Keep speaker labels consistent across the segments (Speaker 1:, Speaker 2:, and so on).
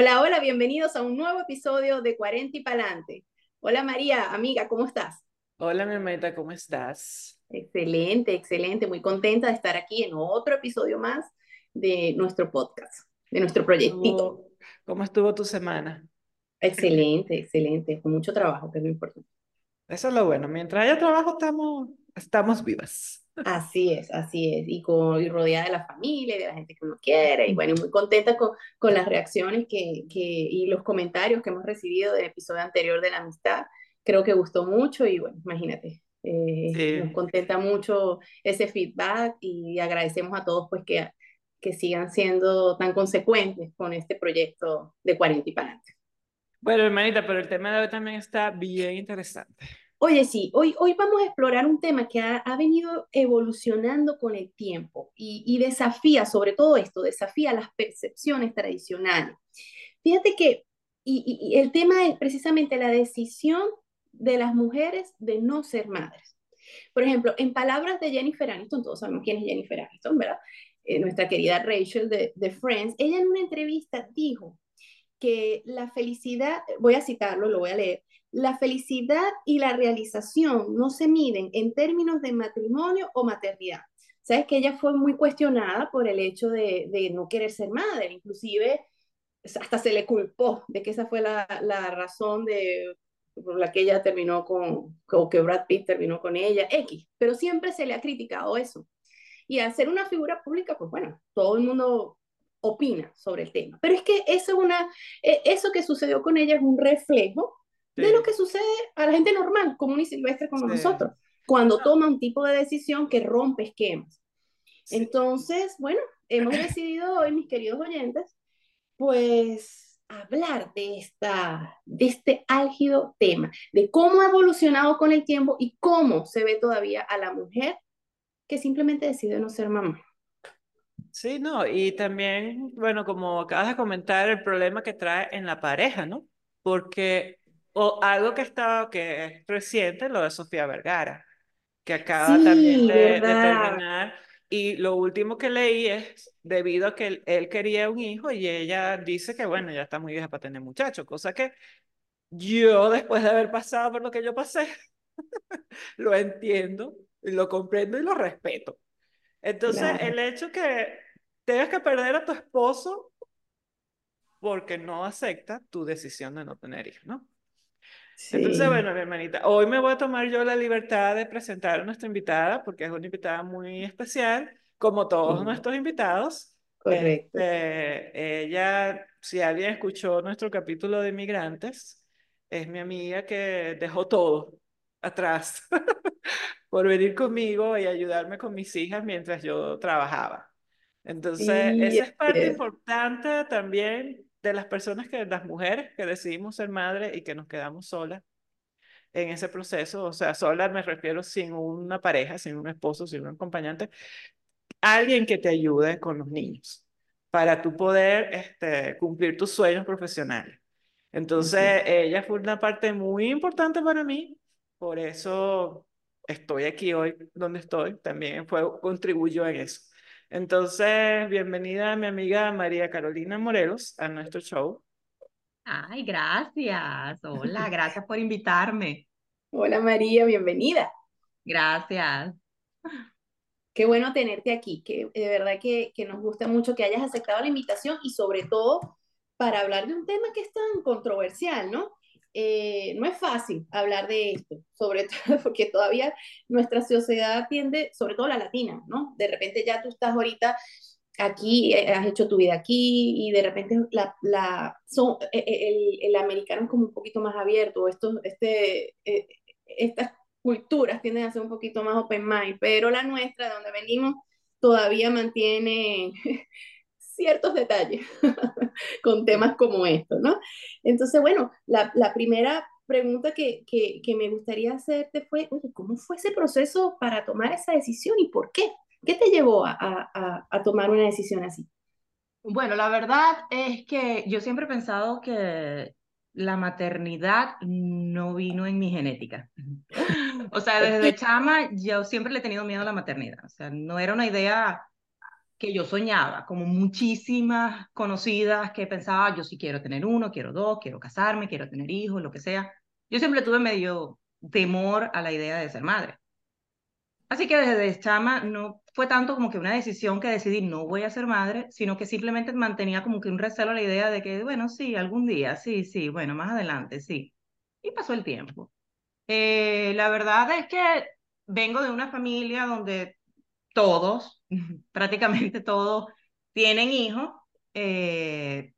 Speaker 1: Hola, hola, bienvenidos a un nuevo episodio de 40 y Palante. Hola María, amiga, ¿cómo estás?
Speaker 2: Hola, mi hermanita, ¿cómo estás?
Speaker 1: Excelente, excelente, muy contenta de estar aquí en otro episodio más de nuestro podcast, de nuestro proyectito.
Speaker 2: ¿Cómo estuvo tu semana?
Speaker 1: Excelente, excelente, con mucho trabajo, que es lo importante.
Speaker 2: Eso es lo bueno, mientras haya trabajo estamos, estamos vivas.
Speaker 1: Así es, así es, y, con, y rodeada de la familia, de la gente que uno quiere, y bueno, muy contenta con, con las reacciones que, que, y los comentarios que hemos recibido del episodio anterior de la amistad. Creo que gustó mucho y bueno, imagínate, eh, nos contenta mucho ese feedback y agradecemos a todos pues que, que sigan siendo tan consecuentes con este proyecto de 40 y para adelante.
Speaker 2: Bueno, hermanita, pero el tema de hoy también está bien interesante.
Speaker 1: Oye, sí, hoy, hoy vamos a explorar un tema que ha, ha venido evolucionando con el tiempo y, y, desafía, sobre todo esto, desafía las percepciones tradicionales. Fíjate que y, y, el tema es precisamente la decisión de las mujeres de no ser madres. Por ejemplo, en palabras de Jennifer Aniston, todos sabemos quién es Jennifer Aniston, ¿verdad? Eh, nuestra querida Rachel de, de Friends, ella en una entrevista dijo que la felicidad, voy a citarlo, lo voy a leer, la felicidad y la realización no se miden en términos de matrimonio o maternidad. Sabes que ella fue muy cuestionada por el hecho de, de no querer ser madre, inclusive hasta se le culpó de que esa fue la, la razón de por la que ella terminó con, o que Brad Pitt terminó con ella, X, pero siempre se le ha criticado eso. Y al ser una figura pública, pues bueno, todo el mundo opina sobre el tema. Pero es que eso, es una, e, eso que sucedió con ella es un reflejo sí. de lo que sucede a la gente normal, común y silvestre como sí. nosotros, cuando toma un tipo de decisión que rompe esquemas. Sí. Entonces, bueno, hemos decidido hoy, mis queridos oyentes, pues hablar de, esta, de este álgido tema, de cómo ha evolucionado con el tiempo y cómo se ve todavía a la mujer que simplemente decide no ser mamá.
Speaker 2: Sí, no, y también, bueno, como acabas de comentar, el problema que trae en la pareja, ¿no? Porque o algo que está, que es reciente, lo de Sofía Vergara, que acaba sí, también de, de, terminar. Y lo último que leí es debido a que él, él, quería un hijo y ella dice que, bueno, ya está muy vieja para tener muchachos, cosa que yo, después de haber pasado por lo que yo pasé, lo entiendo, lo comprendo y lo respeto. Entonces, claro. el hecho que tengas que perder a tu esposo porque no acepta tu decisión de no tener hijos, ¿no? Sí. Entonces, bueno, mi hermanita, hoy me voy a tomar yo la libertad de presentar a nuestra invitada porque es una invitada muy especial, como todos mm. nuestros invitados.
Speaker 1: Correcto.
Speaker 2: Este, ella, si alguien escuchó nuestro capítulo de inmigrantes, es mi amiga que dejó todo atrás por venir conmigo y ayudarme con mis hijas mientras yo trabajaba. Entonces, sí, esa es parte es. importante también de las personas que, las mujeres que decidimos ser madres y que nos quedamos solas en ese proceso, o sea, sola me refiero sin una pareja, sin un esposo, sin un acompañante, alguien que te ayude con los niños para tú poder este, cumplir tus sueños profesionales. Entonces, sí. ella fue una parte muy importante para mí, por eso estoy aquí hoy donde estoy, también fue, contribuyó en eso. Entonces, bienvenida mi amiga María Carolina Morelos a nuestro show.
Speaker 3: Ay, gracias. Hola, gracias por invitarme.
Speaker 1: Hola María, bienvenida.
Speaker 3: Gracias.
Speaker 1: Qué bueno tenerte aquí, que de verdad que, que nos gusta mucho que hayas aceptado la invitación y sobre todo para hablar de un tema que es tan controversial, ¿no? Eh, no es fácil hablar de esto, sobre todo porque todavía nuestra sociedad tiende, sobre todo la latina, ¿no? De repente ya tú estás ahorita aquí, eh, has hecho tu vida aquí y de repente la, la, son, eh, el, el, americano es como un poquito más abierto, esto, este, eh, estas culturas tienden a ser un poquito más open mind, pero la nuestra, de donde venimos, todavía mantiene ciertos detalles con temas como estos, ¿no? Entonces, bueno, la, la primera pregunta que, que, que, me gustaría hacerte fue, oye, ¿cómo fue ese proceso para tomar esa decisión y por qué? ¿Qué te llevó a, a, a tomar una decisión así?
Speaker 3: Bueno, la verdad es que yo siempre he pensado que la maternidad no vino en mi genética. O sea, desde chama yo siempre le he tenido miedo a la maternidad. O sea, no era una idea que yo soñaba, como muchísimas conocidas que pensaba, yo sí quiero tener uno, quiero dos, quiero casarme, quiero tener hijos, lo que sea. Yo siempre tuve medio temor a la idea de ser madre. Así que desde chama no fue tanto como que una decisión que decidí no voy a ser madre, sino que simplemente mantenía como que un recelo a la idea de que, bueno, sí, algún día, sí, sí, bueno, más adelante, sí. Y pasó el tiempo. Eh, la verdad es que vengo de una familia donde todos, prácticamente todos, tienen hijos. Eh,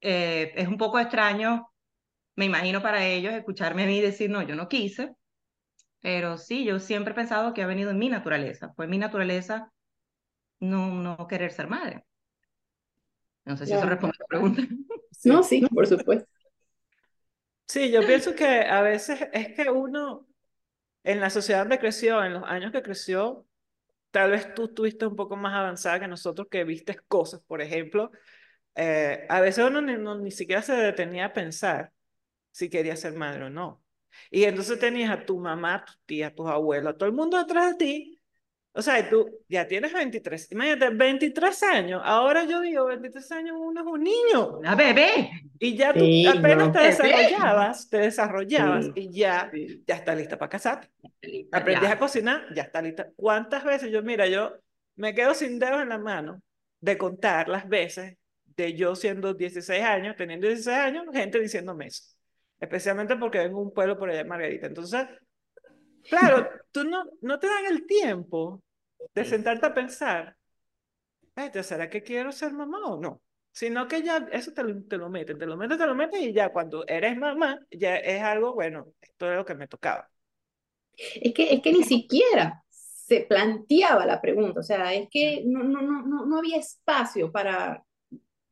Speaker 3: eh, es un poco extraño, me imagino para ellos, escucharme a mí decir, no, yo no quise, pero sí, yo siempre he pensado que ha venido en mi naturaleza, fue mi naturaleza no, no querer ser madre. No sé si eso responde a la pregunta.
Speaker 1: No, sí, por supuesto.
Speaker 2: Sí, yo pienso que a veces es que uno, en la sociedad donde creció, en los años que creció, tal vez tú estuviste un poco más avanzada que nosotros que viste cosas, por ejemplo, eh, a veces uno ni, ni siquiera se detenía a pensar si quería ser madre o no. Y entonces tenías a tu mamá, a tu tía, a tus abuelos, a todo el mundo atrás de ti. O sea, tú ya tienes 23, imagínate, 23 años. Ahora yo digo, 23 años uno es un niño.
Speaker 3: Una bebé.
Speaker 2: Y ya tú apenas te desarrollabas, te desarrollabas y ya, ya está lista para casarte. Aprendes a cocinar, ya está lista. ¿Cuántas veces yo, mira, yo me quedo sin dedos en la mano de contar las veces de yo siendo 16 años, teniendo 16 años, gente diciéndome eso especialmente porque vengo un pueblo por allá de Margarita. Entonces, claro, tú no, no te dan el tiempo de sentarte a pensar, ¿será que quiero ser mamá o no? Sino que ya eso te lo, te lo meten, te lo meten, te lo meten y ya cuando eres mamá, ya es algo, bueno, esto es lo que me tocaba.
Speaker 1: Es que, es que ni siquiera se planteaba la pregunta, o sea, es que no, no, no, no había espacio para,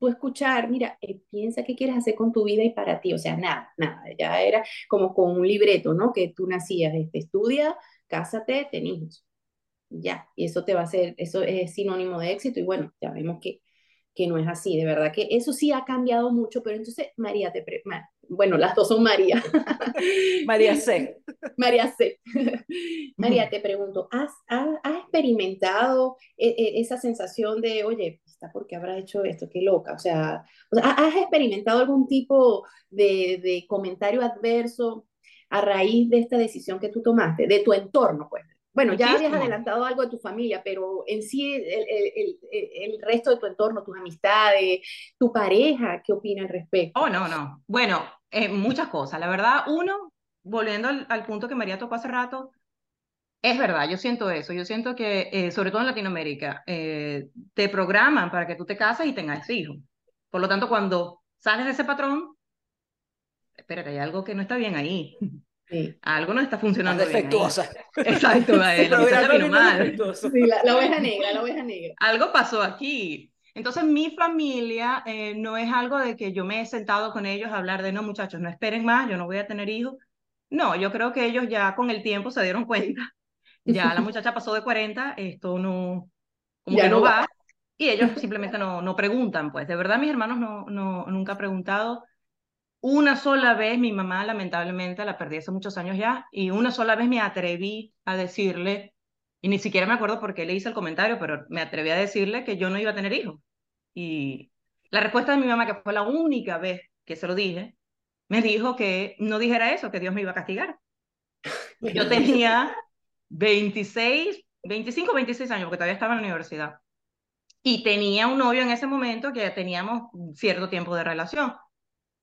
Speaker 1: escuchar, mira, eh, piensa qué quieres hacer con tu vida y para ti, o sea, nada, nada, ya era como con un libreto, ¿no? Que tú nacías, este, estudia, cásate, ten hijos, ya, y eso te va a hacer, eso es sinónimo de éxito y bueno, ya vemos que, que no es así, de verdad que eso sí ha cambiado mucho, pero entonces, María, te bueno, las dos son María.
Speaker 2: María C.
Speaker 1: María C. María, te pregunto, ¿has, has, experimentado e, e, esa sensación de, oye, ¿por qué habrá hecho esto? Qué loca. O sea, ¿has experimentado algún tipo de, de, comentario adverso a raíz de esta decisión que tú tomaste, de tu entorno, pues? Bueno, ya habías adelantado algo de tu familia, pero en sí el, el, el, resto de tu entorno, tus amistades, tu pareja, ¿qué opina al respecto?
Speaker 3: Oh, no, no. Bueno, eh, muchas cosas. La verdad, uno, volviendo al, al punto que María tocó hace rato, es verdad, yo siento eso. Yo siento que, eh, sobre todo en Latinoamérica, eh, te programan para que tú te cases y tengas hijos. Por lo tanto, cuando sales de ese patrón, espérate, hay algo que no está bien ahí. Sí. Algo no está funcionando
Speaker 2: defectuosa.
Speaker 3: bien. Exacto, la, mal.
Speaker 1: Sí, la, la, oveja negra, la oveja negra.
Speaker 3: Algo pasó aquí. Entonces, mi familia eh, no es algo de que yo me he sentado con ellos a hablar de, no, muchachos, no esperen más, yo no voy a tener hijos. No, yo creo que ellos ya con el tiempo se dieron cuenta ya la muchacha pasó de 40, esto no, como ya que no va. Y ellos simplemente no, no preguntan, pues. De verdad, mis hermanos no, no, nunca han preguntado. Una sola vez mi mamá, lamentablemente, la perdí hace muchos años ya, y una sola vez me atreví a decirle, y ni siquiera me acuerdo por qué le hice el comentario, pero me atreví a decirle que yo no iba a tener hijos. Y la respuesta de mi mamá, que fue la única vez que se lo dije, me dijo que no dijera eso, que Dios me iba a castigar. Yo tenía 26, 25, 26 años, porque todavía estaba en la universidad. Y tenía un novio en ese momento que ya teníamos cierto tiempo de relación.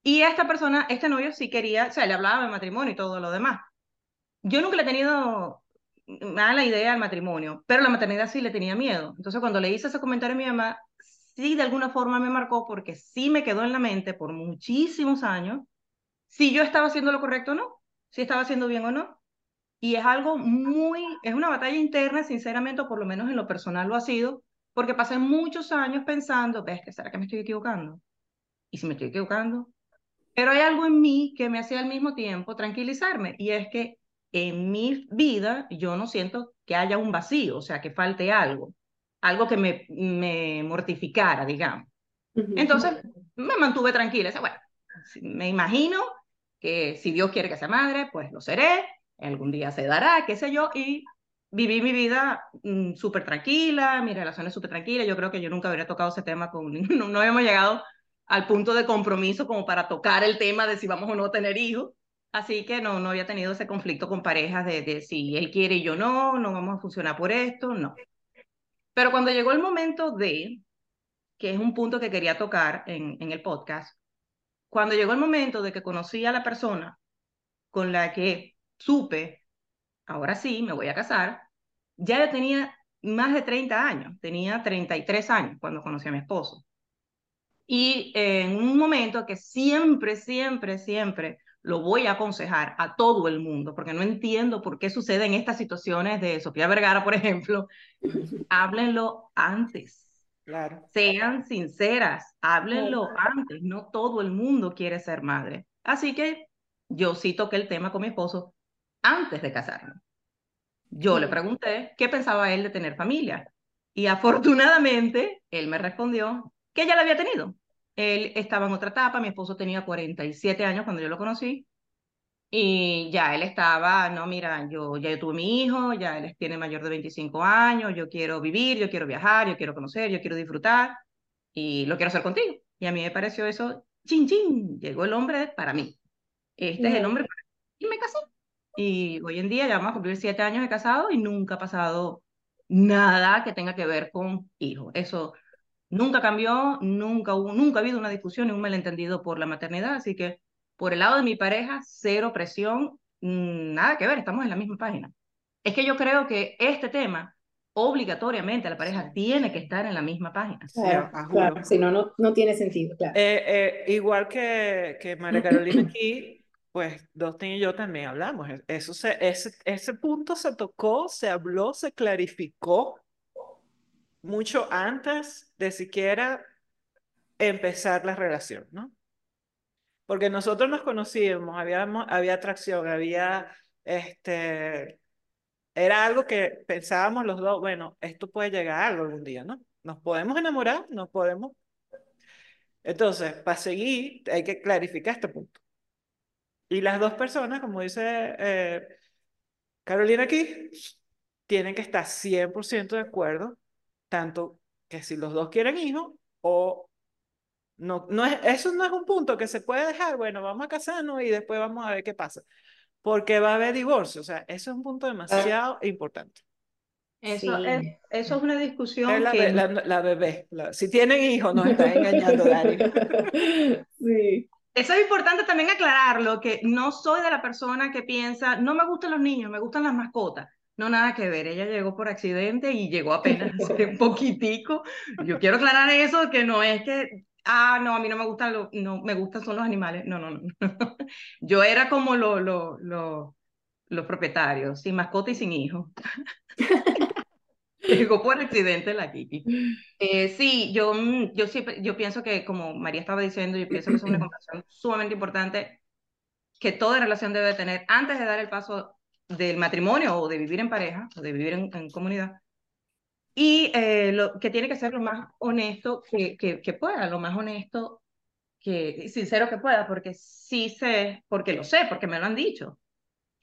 Speaker 3: Y esta persona, este novio sí quería, o sea, le hablaba de matrimonio y todo lo demás. Yo nunca le he tenido mala idea al matrimonio, pero la maternidad sí le tenía miedo. Entonces, cuando le hice ese comentario a mi mamá, sí de alguna forma me marcó porque sí me quedó en la mente por muchísimos años si yo estaba haciendo lo correcto o no, si estaba haciendo bien o no. Y es algo muy, es una batalla interna, sinceramente, o por lo menos en lo personal lo ha sido, porque pasé muchos años pensando, ves, será que me estoy equivocando? Y si me estoy equivocando. Pero hay algo en mí que me hacía al mismo tiempo tranquilizarme, y es que en mi vida yo no siento que haya un vacío, o sea, que falte algo, algo que me, me mortificara, digamos. Entonces me mantuve tranquila. bueno, me imagino que si Dios quiere que sea madre, pues lo seré, algún día se dará, qué sé yo, y viví mi vida mm, súper tranquila, mi relación es súper tranquila, yo creo que yo nunca habría tocado ese tema con, no, no habíamos llegado al punto de compromiso como para tocar el tema de si vamos o no a tener hijos, así que no, no había tenido ese conflicto con parejas de, de si él quiere y yo no, no vamos a funcionar por esto, no. Pero cuando llegó el momento de, que es un punto que quería tocar en, en el podcast, cuando llegó el momento de que conocí a la persona con la que supe, ahora sí, me voy a casar, ya yo tenía más de 30 años, tenía 33 años cuando conocí a mi esposo. Y en un momento que siempre, siempre, siempre lo voy a aconsejar a todo el mundo, porque no entiendo por qué suceden estas situaciones de Sofía Vergara, por ejemplo, háblenlo antes.
Speaker 2: Claro.
Speaker 3: Sean sinceras, háblenlo antes. No todo el mundo quiere ser madre. Así que yo sí toqué el tema con mi esposo antes de casarme. Yo le pregunté qué pensaba él de tener familia. Y afortunadamente, él me respondió que ya la había tenido. Él estaba en otra etapa, mi esposo tenía 47 años cuando yo lo conocí. Y ya él estaba, no, mira, yo ya yo tuve mi hijo, ya él tiene mayor de 25 años, yo quiero vivir, yo quiero viajar, yo quiero conocer, yo quiero disfrutar y lo quiero hacer contigo. Y a mí me pareció eso, chin, chin, llegó el hombre para mí. Este es el hombre para mí. Y me casé. Y hoy en día ya vamos a cumplir siete años de casado y nunca ha pasado nada que tenga que ver con hijos. Eso nunca cambió, nunca hubo, nunca ha habido una discusión ni un malentendido por la maternidad, así que por el lado de mi pareja, cero presión, mm, nada que ver, estamos en la misma página. Es que yo creo que este tema, obligatoriamente, la pareja tiene que estar en la misma página.
Speaker 1: Claro, claro. si no, no, no tiene sentido, claro.
Speaker 2: Eh, eh, igual que, que María Carolina aquí, pues Dustin y yo también hablamos. Eso se, ese, ese punto se tocó, se habló, se clarificó mucho antes de siquiera empezar la relación, ¿no? Porque nosotros nos conocíamos, habíamos, había atracción, había, este, era algo que pensábamos los dos, bueno, esto puede llegar a algo algún día, ¿no? Nos podemos enamorar, nos podemos. Entonces, para seguir, hay que clarificar este punto. Y las dos personas, como dice eh, Carolina aquí, tienen que estar 100% de acuerdo, tanto que si los dos quieren hijos o no, no es, eso no es un punto que se puede dejar, bueno, vamos a casarnos y después vamos a ver qué pasa, porque va a haber divorcio, o sea, eso es un punto demasiado importante.
Speaker 3: Eso, es, eso es una discusión
Speaker 2: la,
Speaker 3: que...
Speaker 2: la, la bebé, si tienen hijos nos están engañando, Dani.
Speaker 1: sí.
Speaker 3: Eso es importante también aclararlo, que no soy de la persona que piensa, no me gustan los niños, me gustan las mascotas. No, nada que ver. Ella llegó por accidente y llegó apenas un poquitico. Yo quiero aclarar eso, que no es que ah, no, a mí no me gustan, lo, no, me gustan son los animales. No, no, no. Yo era como los lo, lo, los propietarios, sin mascota y sin hijo. Llegó por accidente la Kiki. Eh, sí, yo, mm, yo, sí, yo pienso que, como María estaba diciendo, yo pienso que es una conversación sumamente importante que toda relación debe tener antes de dar el paso del matrimonio o de vivir en pareja o de vivir en, comunidad y eh, lo, que tiene que ser lo más honesto que, que, pueda, lo más honesto que sincero que pueda, porque sí sé, porque lo sé, porque me lo han dicho.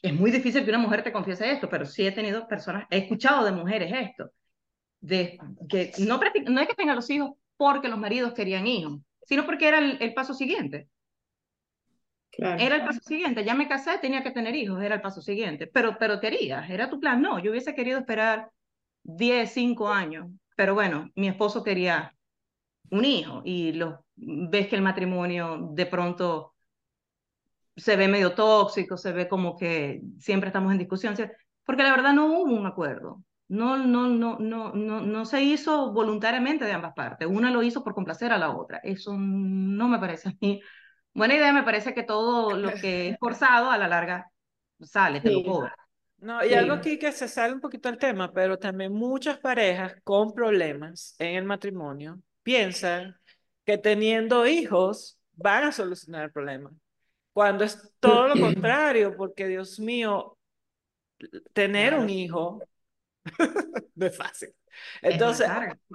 Speaker 3: Es muy difícil que una mujer te confiese esto, pero sí he tenido personas, he escuchado de mujeres esto, de que no, no es que tengan los hijos porque los maridos querían hijos, sino porque era el paso siguiente. Era el paso siguiente, ya me casé, tenía que tener hijos, era el paso siguiente, pero, pero querías, era tu plan, no, yo hubiese querido esperar 10, 5 años, pero bueno, mi esposo quería un hijo y lo, ves que el matrimonio de pronto se ve medio tóxico, se ve como que siempre estamos en discusión, porque la verdad no hubo un acuerdo. No, no, no, no, no, no se hizo voluntariamente de ambas partes. Una lo hizo por complacer a la otra. Eso no me parece a mí buena idea. Me parece que todo lo que es forzado a la larga sale, te lo cobra.
Speaker 2: No, y algo aquí que se sale un poquito del tema, pero también muchas parejas con problemas en el matrimonio piensan que teniendo hijos van a solucionar el problema, cuando es todo lo contrario, porque Dios mío, tener un hijo no es fácil. Entonces,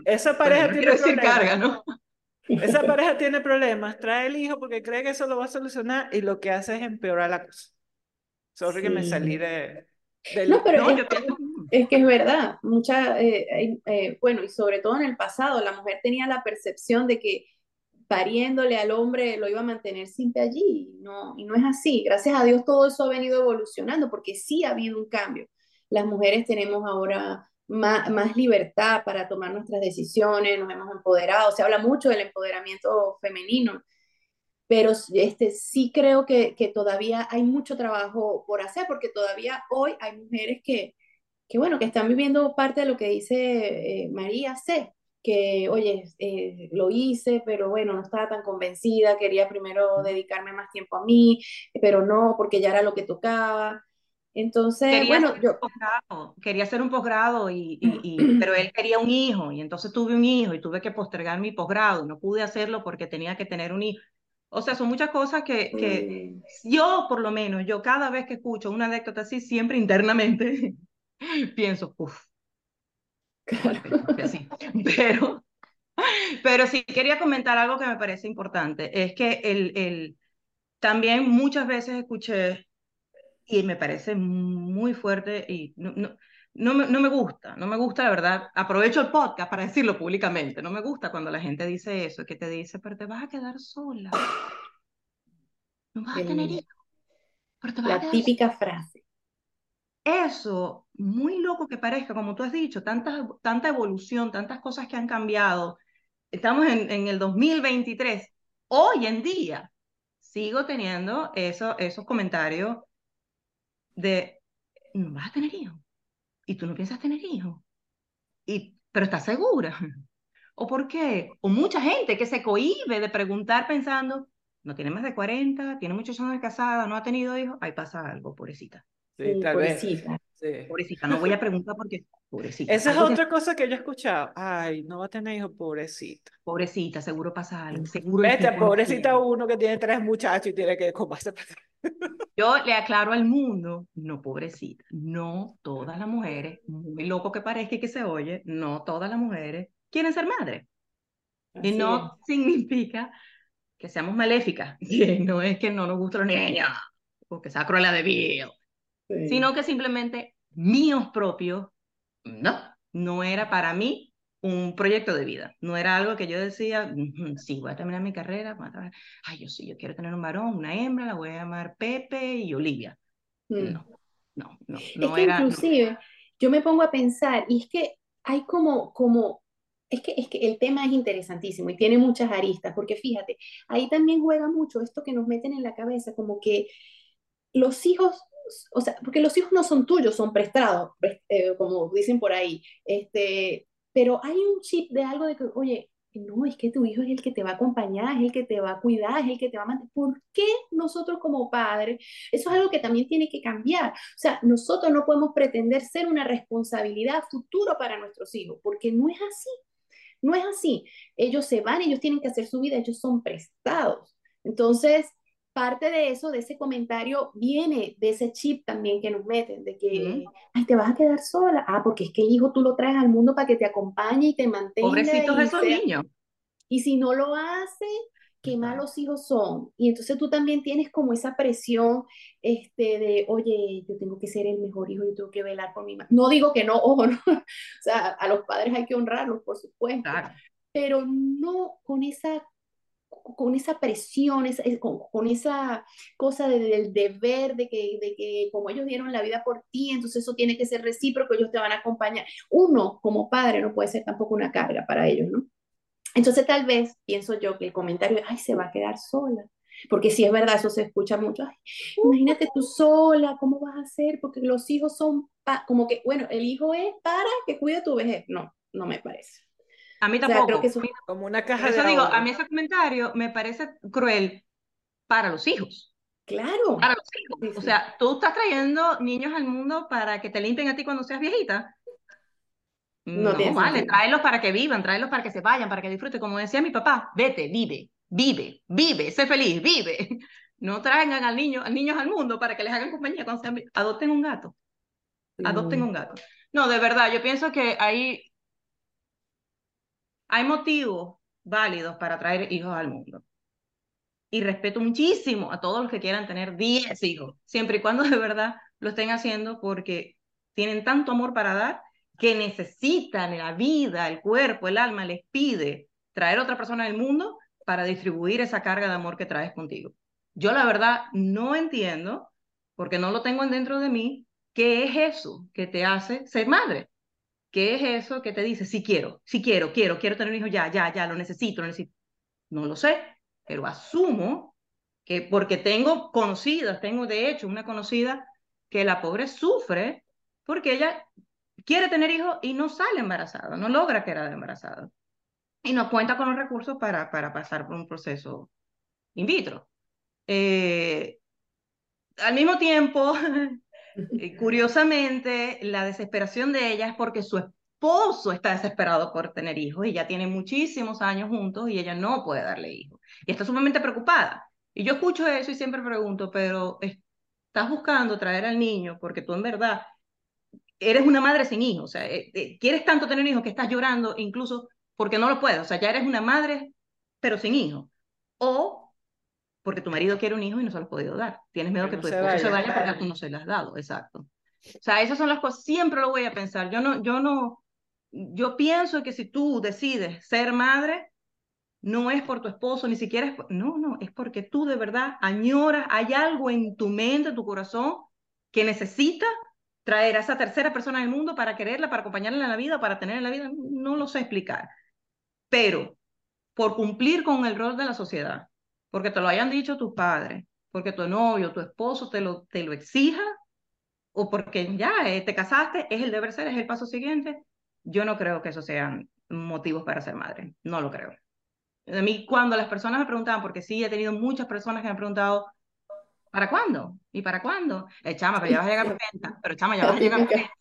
Speaker 2: esa pareja tiene problemas. ¿no? Esa pareja tiene problemas, trae el hijo porque cree que eso lo va a solucionar y lo que hace es empeorar la cosa. Sorry que me salí de,
Speaker 1: no, pero Es que es verdad, mucha, eh, eh, bueno, y sobre todo en el pasado, la mujer tenía la percepción de que pariéndole al hombre lo iba a mantener siempre allí, no, y no es así. Gracias a Dios todo eso ha venido evolucionando porque sí ha habido un cambio. Las mujeres tenemos ahora más, más libertad para tomar nuestras decisiones, nos hemos empoderado, se habla mucho del empoderamiento femenino, pero este, sí creo que, que todavía hay mucho trabajo por hacer porque todavía hoy hay mujeres que que bueno, que están viviendo parte de lo que dice eh, María C, que, oye, eh, lo hice, pero bueno, no estaba tan convencida, quería primero dedicarme más tiempo a mí, pero no, porque ya era lo que tocaba. Entonces,
Speaker 3: quería
Speaker 1: bueno, yo...
Speaker 3: Posgrado, quería hacer un posgrado, y, y, y, pero él quería un hijo, y entonces tuve un hijo y tuve que postergar mi posgrado, no pude hacerlo porque tenía que tener un hijo. O sea, son muchas cosas que, que yo, por lo menos, yo cada vez que escucho una anécdota así, siempre internamente pienso, uff, Pero, pero sí quería comentar algo que me parece importante. Es que el, el, también muchas veces escuché, y me parece muy fuerte, y no, no, no, me, no me gusta, no me gusta la verdad. Aprovecho el podcast para decirlo públicamente. No me gusta cuando la gente dice eso, que te dice, pero te vas a quedar sola. No vas a tener hijos.
Speaker 1: la típica frase
Speaker 3: eso, muy loco que parezca, como tú has dicho, tanta, tanta evolución, tantas cosas que han cambiado. Estamos en, en el 2023. Hoy en día sigo teniendo eso, esos comentarios de, no vas a tener hijos. Y tú no piensas tener hijos. Y, pero estás segura. ¿O por qué? O mucha gente que se cohíbe de preguntar pensando, no tiene más de 40, tiene muchos años de casada, no ha tenido hijos, ahí pasa algo, pobrecita.
Speaker 2: Sí, tal
Speaker 3: pobrecita.
Speaker 2: vez.
Speaker 3: Pobrecita, no voy a preguntar porque pobrecita.
Speaker 2: Esa es otra cosa que yo he escuchado. Ay, no va a tener hijos, pobrecita.
Speaker 3: Pobrecita, seguro pasa algo. Seguro
Speaker 2: Vete, pobrecita uno que tiene tres muchachos y tiene que comerse.
Speaker 3: Yo le aclaro al mundo, no pobrecita, no todas las mujeres, muy loco que parezca y que se oye, no todas las mujeres quieren ser madres. y no significa que seamos maléficas, no es que no nos gusten los niños, o que sea cruel de Bill, sino que simplemente míos propios, no, no era para mí un proyecto de vida, no era algo que yo decía, sí, voy a terminar mi carrera, ay, yo sí, yo quiero tener un varón, una hembra, la voy a llamar Pepe y Olivia. Mm. No, no, no, no
Speaker 1: es que era, inclusive, yo me pongo a pensar, y es que hay como, como es que, es que el tema es interesantísimo y tiene muchas aristas, porque fíjate, ahí también juega mucho esto que nos meten en la cabeza, como que los hijos o sea, porque los hijos no son tuyos, son prestados, eh, como dicen por ahí, este, pero hay un chip de algo de que, oye, no, es que tu hijo es el que te va a acompañar, es el que te va a cuidar, es el que te va a mantener. ¿Por qué nosotros como padres? Eso es algo que también tiene que cambiar. O sea, nosotros no podemos pretender ser una responsabilidad futuro para nuestros hijos, porque no es así. No es así. Ellos se van, ellos tienen que hacer su vida, ellos son prestados. Entonces, parte de eso, de ese comentario, viene de ese chip también que nos meten, de que, ay, te vas a quedar sola. Ah, porque es que el hijo tú lo traes al mundo para que te acompañe y te mantenga.
Speaker 3: Pobrecitos esos niños.
Speaker 1: Y si no lo hace, qué malos hijos son. Y entonces tú también tienes como esa presión este, de, oye, yo tengo que ser el mejor hijo, yo tengo que velar por mi madre. No digo que no, ojo, no. o sea, a los padres hay que honrarlos, por supuesto. Pero no con esa con esa presión, con, esa cosa del deber, de que, de que como ellos dieron la vida por ti, entonces eso tiene que ser recíproco, ellos te van a acompañar. Uno como padre no puede ser tampoco una carga para ellos, ¿no? Entonces tal vez pienso yo que el comentario, ay, se va a quedar sola. Porque si es verdad, eso se escucha mucho. Ay, imagínate tú sola, ¿cómo vas a hacer? Porque los hijos son como que, bueno, el hijo es para que cuide tu vejez. No, no me parece.
Speaker 3: A mí tampoco. creo
Speaker 2: que es como una caja
Speaker 3: Eso digo, a mí ese comentario me parece cruel para los hijos.
Speaker 1: Claro.
Speaker 3: Para los hijos. O sea, tú estás trayendo niños al mundo para que te limpien a ti cuando seas viejita. No, no vale, tráelos para que vivan, tráelos para que se vayan, para que disfruten. Como decía mi papá, vete, vive, vive, vive, sé feliz, vive. No traigan al niño, al niños al mundo para que les hagan compañía cuando sean Adopten un gato. Adopten un gato. No, de verdad, yo pienso que ahí hay motivos válidos para traer hijos al mundo. Y respeto muchísimo a todos los que quieran tener 10 hijos, siempre y cuando de verdad lo estén haciendo porque tienen tanto amor para dar que necesitan la vida, el cuerpo, el alma, les pide traer otra persona al mundo para distribuir esa carga de amor que traes contigo. Yo la verdad no entiendo, porque no lo tengo dentro de mí, qué es eso que te hace ser madre. ¿Qué es eso que te dice, sí quiero, sí quiero, quiero, quiero tener un hijo ya, ya, ya, lo necesito, lo necesito? No lo sé, pero asumo que porque tengo conocidas, tengo de hecho una conocida que la pobre sufre porque ella quiere tener hijos y no sale embarazada, no logra quedar embarazada y no cuenta con los recursos para, para pasar por un proceso in vitro. Eh, al mismo tiempo, curiosamente, la desesperación de ella es porque su esposo está desesperado por tener hijos y ya tiene muchísimos años juntos y ella no puede darle hijos. Y está sumamente preocupada. Y yo escucho eso y siempre pregunto, pero estás buscando traer al niño porque tú en verdad eres una madre sin hijos, o sea, eh, eh, quieres tanto tener hijos que estás llorando incluso porque no lo puedes, o sea, ya eres una madre pero sin hijos. O porque tu marido quiere un hijo y no se lo has podido dar. Tienes miedo que, tu esposo se vaya porque tú no se lo has dado, exacto. O sea, esas son las cosas, siempre lo voy a pensar. Yo no, yo no, yo pienso que si tú decides ser madre, no es por tu esposo, ni siquiera es no, no, es porque tú de verdad añoras, hay algo en tu mente, tu corazón, que necesita traer a esa tercera persona del mundo para quererla, para acompañarla en la vida, para tener en la vida, no lo sé explicar. Pero por cumplir con el rol de la sociedad, porque te lo hayan dicho tus padres, porque tu novio, tu esposo te lo, te lo exija, o porque ya eh, te casaste, es el deber ser, es el paso siguiente, yo no creo que esos sean motivos para ser madre, no lo creo. A mí cuando las personas me preguntaban, porque sí, he tenido muchas personas que me han preguntado, ¿para cuándo? ¿Y para cuándo? Eh, chama, pero ya vas a llegar a 40, pero chama, ya vas a llegar a 40.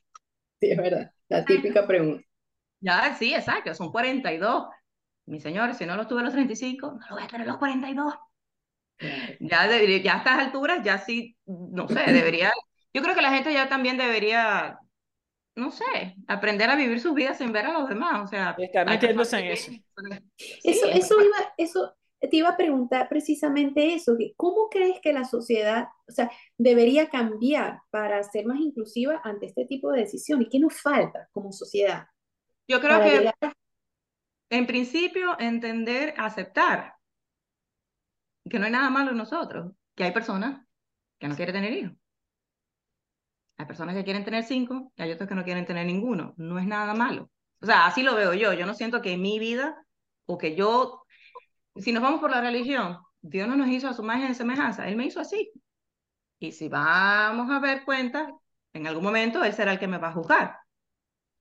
Speaker 1: Sí, es verdad, la típica pregunta.
Speaker 3: Ya, sí, exacto, son 42. Mi señor, si no lo tuve a los 35, no lo voy a tener a los 42. Ya, debería, ya a estas alturas, ya sí, no sé, debería, yo creo que la gente ya también debería no sé, aprender a vivir sus vidas sin ver a los demás, o sea...
Speaker 2: Está metiéndose en eso.
Speaker 1: Eso, eso, iba, eso te iba a preguntar precisamente eso, ¿cómo crees que la sociedad, o sea, debería cambiar para ser más inclusiva ante este tipo de decisiones? ¿Qué nos falta como sociedad?
Speaker 3: Yo creo que, en principio, entender, aceptar que no hay nada malo en nosotros, que hay personas que no quieren tener hijos hay personas que quieren tener cinco y hay otros que no quieren tener ninguno. No es nada malo. O sea, así lo veo yo. Yo no siento que en mi vida o que yo, si nos vamos por la religión, Dios no nos hizo a su imagen y semejanza. Él me hizo así. Y si vamos a ver cuenta, en algún momento Él será el que me va a juzgar.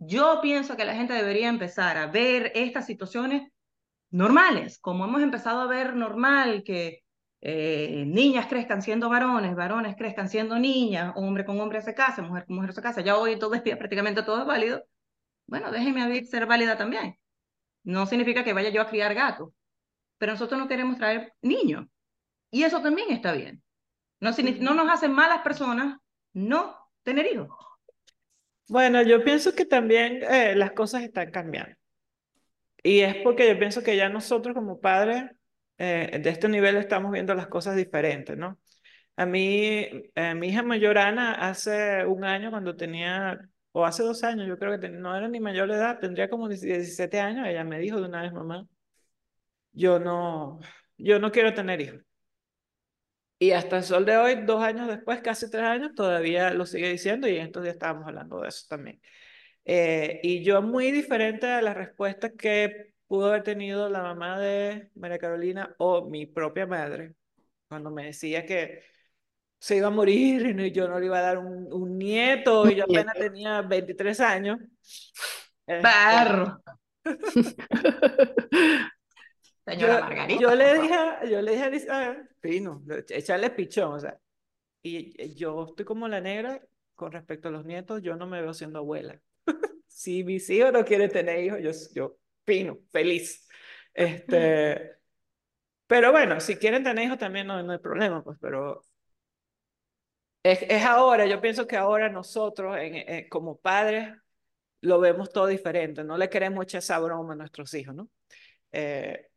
Speaker 3: Yo pienso que la gente debería empezar a ver estas situaciones normales, como hemos empezado a ver normal que eh, niñas crezcan siendo varones, varones crezcan siendo niñas, hombre con hombre se casa, mujer con mujer se casa, ya hoy todo es prácticamente todo es válido, bueno, déjenme a mí ser válida también. No significa que vaya yo a criar gatos, pero nosotros no queremos traer niños. Y eso también está bien. No, no nos hacen malas personas no tener hijos.
Speaker 2: Bueno, yo pienso que también eh, las cosas están cambiando. Y es porque yo pienso que ya nosotros como padres eh, de este nivel estamos viendo las cosas diferentes, ¿no? A mí, eh, mi hija mayor Ana, hace un año cuando tenía, o hace dos años, yo creo que no era ni mayor de edad, tendría como 17 años, ella me dijo de una vez, mamá, yo no, yo no quiero tener hijos. Y hasta el sol de hoy, dos años después, casi tres años, todavía lo sigue diciendo y estos días estábamos hablando de eso también. Eh, y yo muy diferente a la respuesta que pudo haber tenido la mamá de María Carolina o mi propia madre, cuando me decía que se iba a morir y yo no le iba a dar un, un nieto y yo apenas tenía 23 años.
Speaker 3: Perro.
Speaker 2: Señora Margarita. Yo le dije, yo le dije a Pino, echarle pichón, o sea, y yo estoy como la negra con respecto a los nietos, yo no me veo siendo abuela. si mis hijos no quieren tener hijos, yo, yo fino, feliz. Este, pero bueno, si quieren tener hijos también no, no hay problema, pues, pero es, es, ahora, yo pienso que ahora nosotros en, como padres lo vemos todo diferente, no le queremos echar esa broma a nuestros hijos, ¿no? Eh,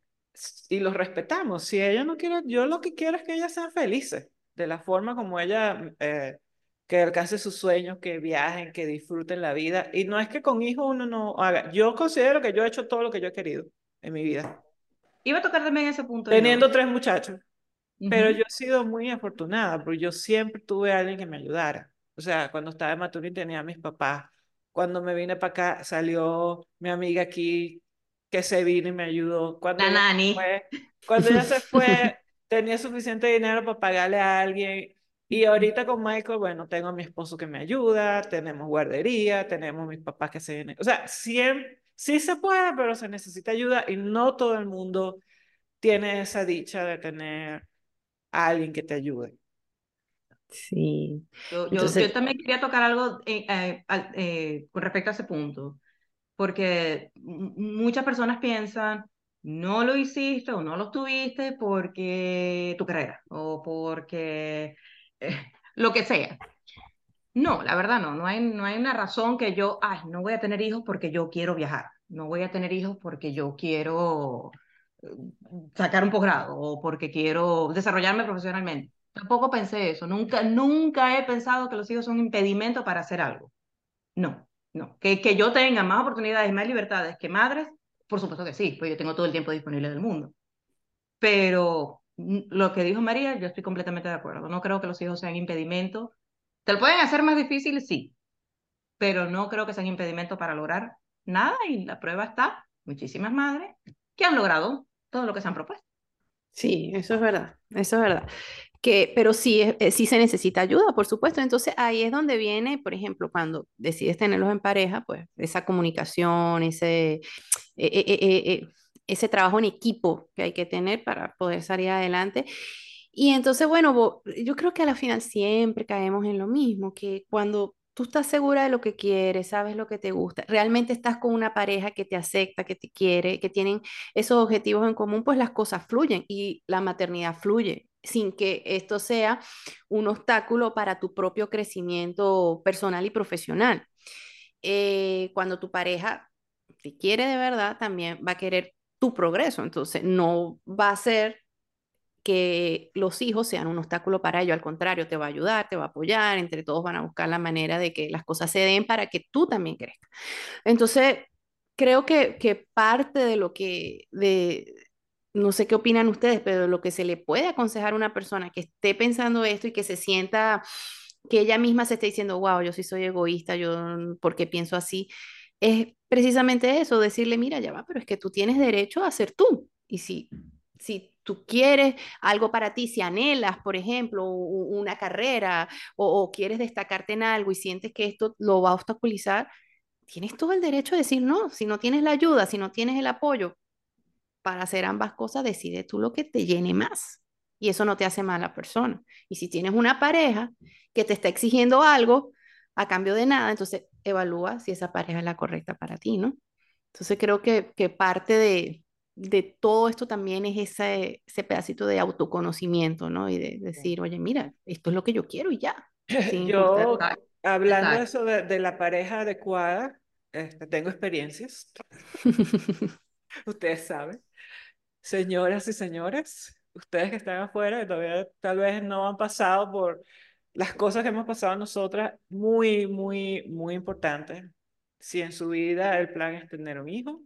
Speaker 2: y los respetamos, si ella no quiere, yo lo que quiero es que ellas sean felices, de la forma como ella eh, que alcancen sus sueños, que viajen, que disfruten la vida. Y no es que con hijos uno no haga. Yo considero que yo he hecho todo lo que yo he querido en mi vida.
Speaker 3: Iba a tocar también ese punto.
Speaker 2: Teniendo tres muchachos. Pero yo he sido muy afortunada porque yo siempre tuve a alguien que me ayudara. O sea, cuando estaba en Maturín tenía a mis papás. Cuando me vine para acá salió mi amiga aquí que se vino y me ayudó. Cuando
Speaker 3: La nani.
Speaker 2: Fue, cuando ella se fue, tenía suficiente dinero para pagarle a alguien. Y ahorita con Michael, bueno, tengo a mi esposo que me ayuda, tenemos guardería, tenemos mis papás que se vienen. O sea, siempre, sí se puede, pero se necesita ayuda y no todo el mundo tiene esa dicha de tener a alguien que te ayude.
Speaker 1: Sí.
Speaker 3: Yo, yo, yo también quería tocar algo eh, eh, eh, con respecto a ese punto, porque muchas personas piensan, no lo hiciste o no lo tuviste porque tu carrera o porque lo que sea. No, la verdad no, no hay, no hay una razón que yo, ay, no voy a tener hijos porque yo quiero viajar, no voy a tener hijos porque yo quiero sacar un posgrado o porque quiero desarrollarme profesionalmente. Tampoco pensé eso, nunca, nunca he pensado que los hijos son un impedimento para hacer algo. No, no. Que, que yo tenga más oportunidades, más libertades que madres, por supuesto que sí, pues yo tengo todo el tiempo disponible del mundo. Pero lo que dijo María, yo estoy completamente de acuerdo. No creo que los hijos sean impedimento. ¿Te lo pueden hacer más difícil? Sí. Pero no creo que sean impedimento para lograr nada y la prueba está. Muchísimas madres que han logrado todo lo que se han propuesto.
Speaker 1: Sí, eso es verdad, eso es verdad. Que, pero sí, eh, sí se necesita ayuda, por supuesto. Entonces ahí es donde viene, por ejemplo, cuando decides tenerlos en pareja, pues esa comunicación, ese, eh, eh, ese trabajo en equipo que hay que tener para poder salir adelante. Y entonces, bueno, yo creo que a la final siempre caemos en lo mismo, que cuando tú estás segura de lo que quieres, sabes lo que te gusta, realmente estás con una pareja que te acepta, que te quiere, que tienen esos objetivos en común, pues las cosas fluyen y la maternidad fluye sin que esto sea un obstáculo para tu propio crecimiento personal y profesional. Eh, cuando tu pareja te quiere de verdad, también va a querer tu progreso, entonces no va a ser que los hijos sean un obstáculo para ello, al contrario, te va a ayudar, te va a apoyar, entre todos van a buscar la manera de que las cosas se den para que tú también crezcas. Entonces, creo que, que parte de lo que, de, no sé qué opinan ustedes, pero lo que se le puede aconsejar a una persona que esté pensando esto y que se sienta que ella misma se esté diciendo, wow, yo sí soy egoísta, yo porque pienso así, es precisamente eso, decirle, mira, ya va, pero es que tú tienes derecho a ser tú. Y si, si tú quieres algo para ti, si anhelas, por ejemplo, una carrera o, quieres destacarte en algo y sientes que esto lo va a obstaculizar, tienes todo el derecho a decir no. Si no tienes la ayuda, si no tienes el apoyo para hacer ambas cosas, decide tú lo que te llene más. Y eso no te hace mala persona. Y si tienes una pareja que te está exigiendo algo a cambio de nada, entonces evalúa si esa pareja es la correcta para ti, ¿no? Entonces creo que, que parte de, de todo esto también es ese, ese pedacito de autoconocimiento, ¿no? Y de decir, oye, mira, esto es lo que yo quiero y ya.
Speaker 2: yo, hablando de eso de, la pareja adecuada, este, tengo experiencias. ustedes saben. Señoras y señores, ustedes que están afuera y todavía tal vez no han pasado por las cosas que hemos pasado nosotras, muy, muy, muy importantes. Si en su vida el plan es tener un hijo,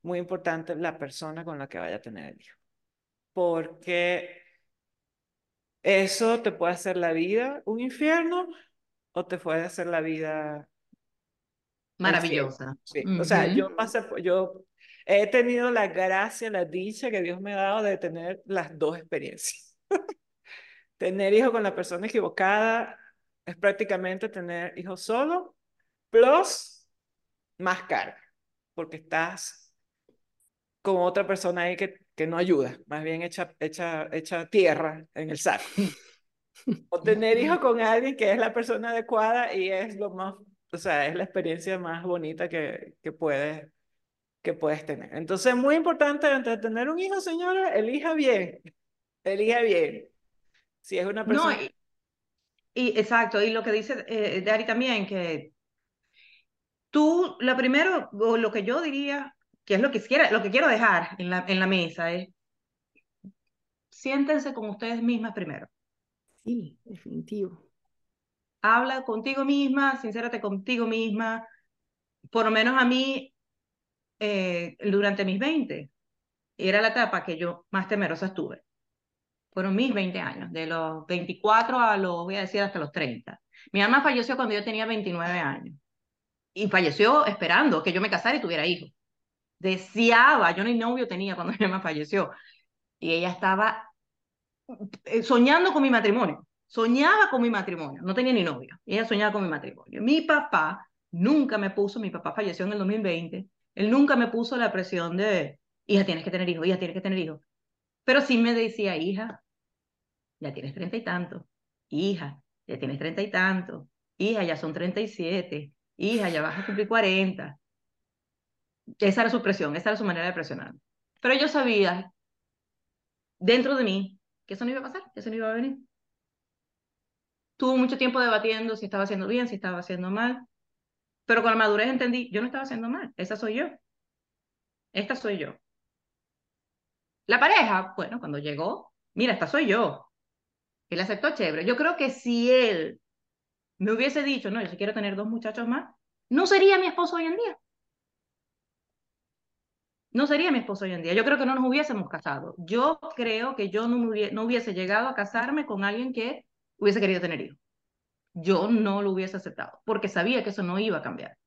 Speaker 2: muy importante la persona con la que vaya a tener el hijo. Porque eso te puede hacer la vida un infierno o te puede hacer la vida
Speaker 3: maravillosa.
Speaker 2: Sí. O sea, yo pasé, yo he tenido la gracia, la dicha que Dios me ha dado de tener las dos experiencias. tener hijo con la persona equivocada es prácticamente tener hijo solo, plus más carga, porque estás con otra persona ahí que, que no ayuda, más bien echa, echa, echa tierra en el saco. O tener hijos con alguien que es la persona adecuada y es lo más, o sea, es la experiencia más bonita que, que puedes que puedes tener. Entonces, muy importante antes de tener un hijo, señora, elija bien, elija bien. Si es una persona...
Speaker 3: No, y, exacto, y lo que dice eh, Dari también, que tú, lo primero, o lo que yo diría, que es lo que, quiera, lo que quiero dejar en la, en la mesa, es siéntense con ustedes mismas primero.
Speaker 1: Sí, definitivo.
Speaker 3: habla contigo misma, sincérate contigo misma. Por lo menos a mí, eh, durante mis 20, era la etapa que yo más temerosa estuve. Fueron mis 20 años, de los 24 a los, voy a decir, hasta los 30. Mi mamá falleció cuando yo tenía 29 años. Y falleció esperando que yo me casara y tuviera hijos. Deseaba, yo ni novio tenía cuando mi mamá falleció. Y ella estaba eh, soñando con mi matrimonio. Soñaba con mi matrimonio. No tenía ni novio. Ella soñaba con mi matrimonio. Mi papá nunca me puso, mi papá falleció en el 2020. Él nunca me puso la presión de, hija, tienes que tener hijos, hija, tienes que tener hijos. Pero sí me decía, hija, ya tienes treinta y tanto. Hija, ya tienes treinta y tanto. Hija, ya son treinta y siete. Hija, ya vas a cumplir cuarenta. Esa era su presión, esa era su manera de presionar. Pero yo sabía, dentro de mí, que eso no iba a pasar, que eso no iba a venir. Tuvo mucho tiempo debatiendo si estaba haciendo bien, si estaba haciendo mal. Pero con la madurez entendí, yo no estaba haciendo mal, esa soy yo. Esta soy yo. La pareja, bueno, cuando llegó, mira, esta soy yo. Él aceptó chévere. Yo creo que si él me hubiese dicho, no, yo quiero tener dos muchachos más, no sería mi esposo hoy en día. No sería mi esposo hoy en día. Yo creo que no nos hubiésemos casado. Yo creo que yo no, hubiese, no hubiese llegado a casarme con alguien que hubiese querido tener hijos. Yo no lo hubiese aceptado, porque sabía que eso no iba a cambiar.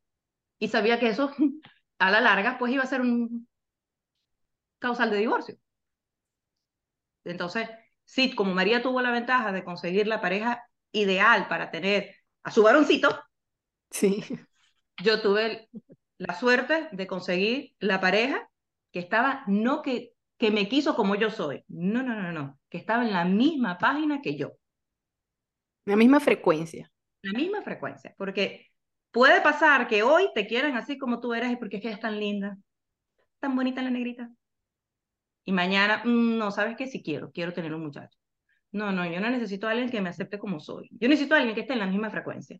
Speaker 3: Y sabía que eso, a la larga, pues iba a ser un causal de divorcio. Entonces, sí, como María tuvo la ventaja de conseguir la pareja ideal para tener a su varoncito,
Speaker 1: sí.
Speaker 3: yo tuve la suerte de conseguir la pareja que estaba, no que, que me quiso como yo soy, no, no, no, no, que estaba en la misma página que yo.
Speaker 1: La misma frecuencia.
Speaker 3: La misma frecuencia, porque puede pasar que hoy te quieran así como tú eres porque es que es tan linda, tan bonita la negrita, y mañana, mm, no, ¿sabes qué? Si quiero, quiero tener un muchacho. No, no, yo no necesito a alguien que me acepte como soy. Yo necesito a alguien que esté en la misma frecuencia.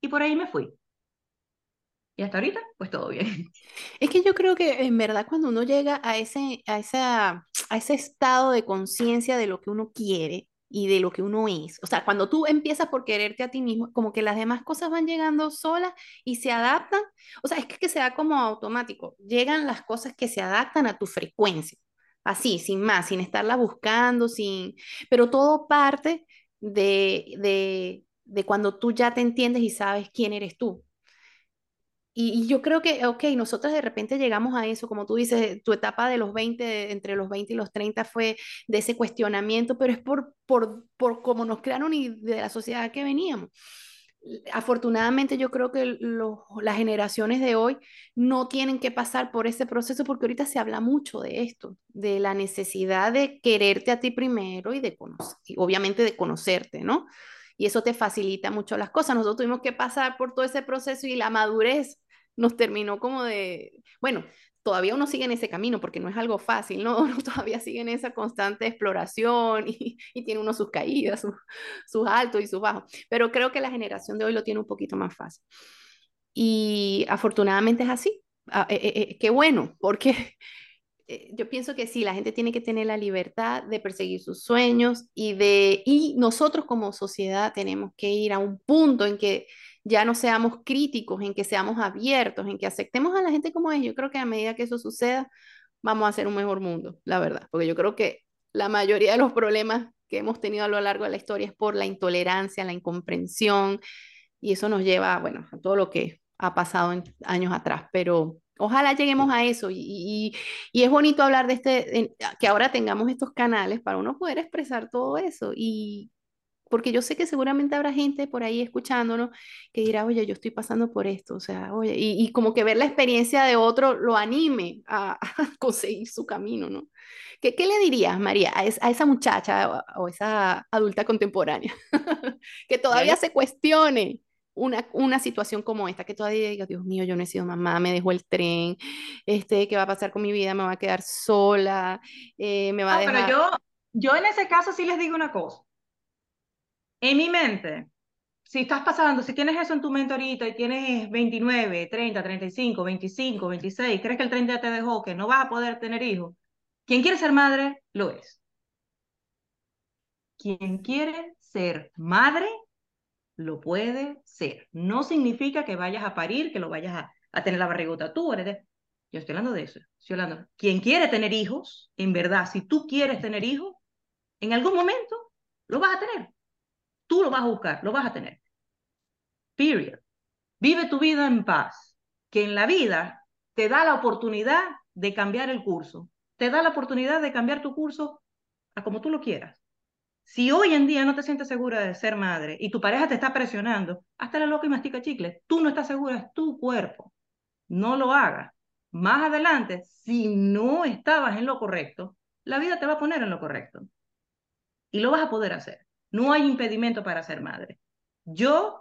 Speaker 3: Y por ahí me fui. Y hasta ahorita, pues todo bien.
Speaker 1: Es que yo creo que en verdad cuando uno llega a ese, a esa, a ese estado de conciencia de lo que uno quiere, y de lo que uno es. O sea, cuando tú empiezas por quererte a ti mismo, como que las demás cosas van llegando solas y se adaptan. O sea, es que, que se da como automático. Llegan las cosas que se adaptan a tu frecuencia. Así, sin más, sin estarla buscando, sin... Pero todo parte de, de, de cuando tú ya te entiendes y sabes quién eres tú. Y, yo creo que, ok, nosotros de repente llegamos a eso, como tú dices, tu etapa de los 20, entre los 20 y los 30 fue de ese cuestionamiento, pero es por, por, por cómo nos crearon y de la sociedad que veníamos. Afortunadamente yo creo que las generaciones de hoy no tienen que pasar por ese proceso porque ahorita se habla mucho de esto, de la necesidad de quererte a ti primero y de conocer, y obviamente de conocerte, ¿no? y eso te facilita mucho las cosas. Nosotros tuvimos que pasar por todo ese proceso y la madurez nos terminó como de, bueno, todavía uno sigue en ese camino porque no es algo fácil, ¿no? Todavía sigue en esa constante exploración y, tiene uno sus caídas, sus, altos y sus bajos, pero creo que la generación de hoy lo tiene un poquito más fácil. Y afortunadamente es así. Ah, eh, eh, eh, qué bueno, porque yo pienso que sí, la gente tiene que tener la libertad de perseguir sus sueños y de y nosotros como sociedad tenemos que ir a un punto en que ya no seamos críticos, en que seamos abiertos, en que aceptemos a la gente como es. Yo creo que a medida que eso suceda, vamos a hacer un mejor mundo, la verdad, porque yo creo que la mayoría de los problemas que hemos tenido a lo largo de la historia es por la intolerancia, la incomprensión, y eso nos lleva, bueno, a todo lo que ha pasado años atrás, pero Ojalá lleguemos a eso y, es bonito hablar de este, que ahora tengamos estos canales para uno poder expresar todo eso y porque yo sé que seguramente habrá gente por ahí escuchándonos que dirá, oye, yo estoy pasando por esto, o sea, oye, y, como que ver la experiencia de otro lo anime a, conseguir su camino, ¿no? ¿Qué, qué le dirías, María, a, esa muchacha o, esa adulta contemporánea que todavía se cuestione una, una situación como esta, que todavía diga, Dios mío, yo no he sido mamá, me dejó el tren, este, ¿qué va a pasar con mi vida? ¿Me va a quedar sola? Eh, ¿Me va a dejar...?
Speaker 3: Pero yo, yo en ese caso sí les digo una cosa. En mi mente, si estás pasando, si tienes eso en tu mente ahorita y tienes 29, 30, 35, 25, 26, crees que el tren ya te dejó, que no vas a poder tener hijos, quien quiere ser madre, lo es. Quien quiere ser madre, lo puede ser. No significa que vayas a parir, que lo vayas a, a tener la barrigota tú, eres de... Yo estoy hablando de eso. Estoy hablando. Quien quiere tener hijos, en verdad, si tú quieres tener hijos, en algún momento lo vas a tener. Tú lo vas a buscar, lo vas a tener. Period. Vive tu vida en paz. Que en la vida te da la oportunidad de cambiar el curso. Te da la oportunidad de cambiar tu curso a como tú lo quieras. Si hoy en día no te sientes segura de ser madre y tu pareja te está presionando, hasta la loca y mastica chicle. Tú no estás segura, es tu cuerpo. No lo hagas. Más adelante, si no estabas en lo correcto, la vida te va a poner en lo correcto. Y lo vas a poder hacer. No hay impedimento para ser madre. Yo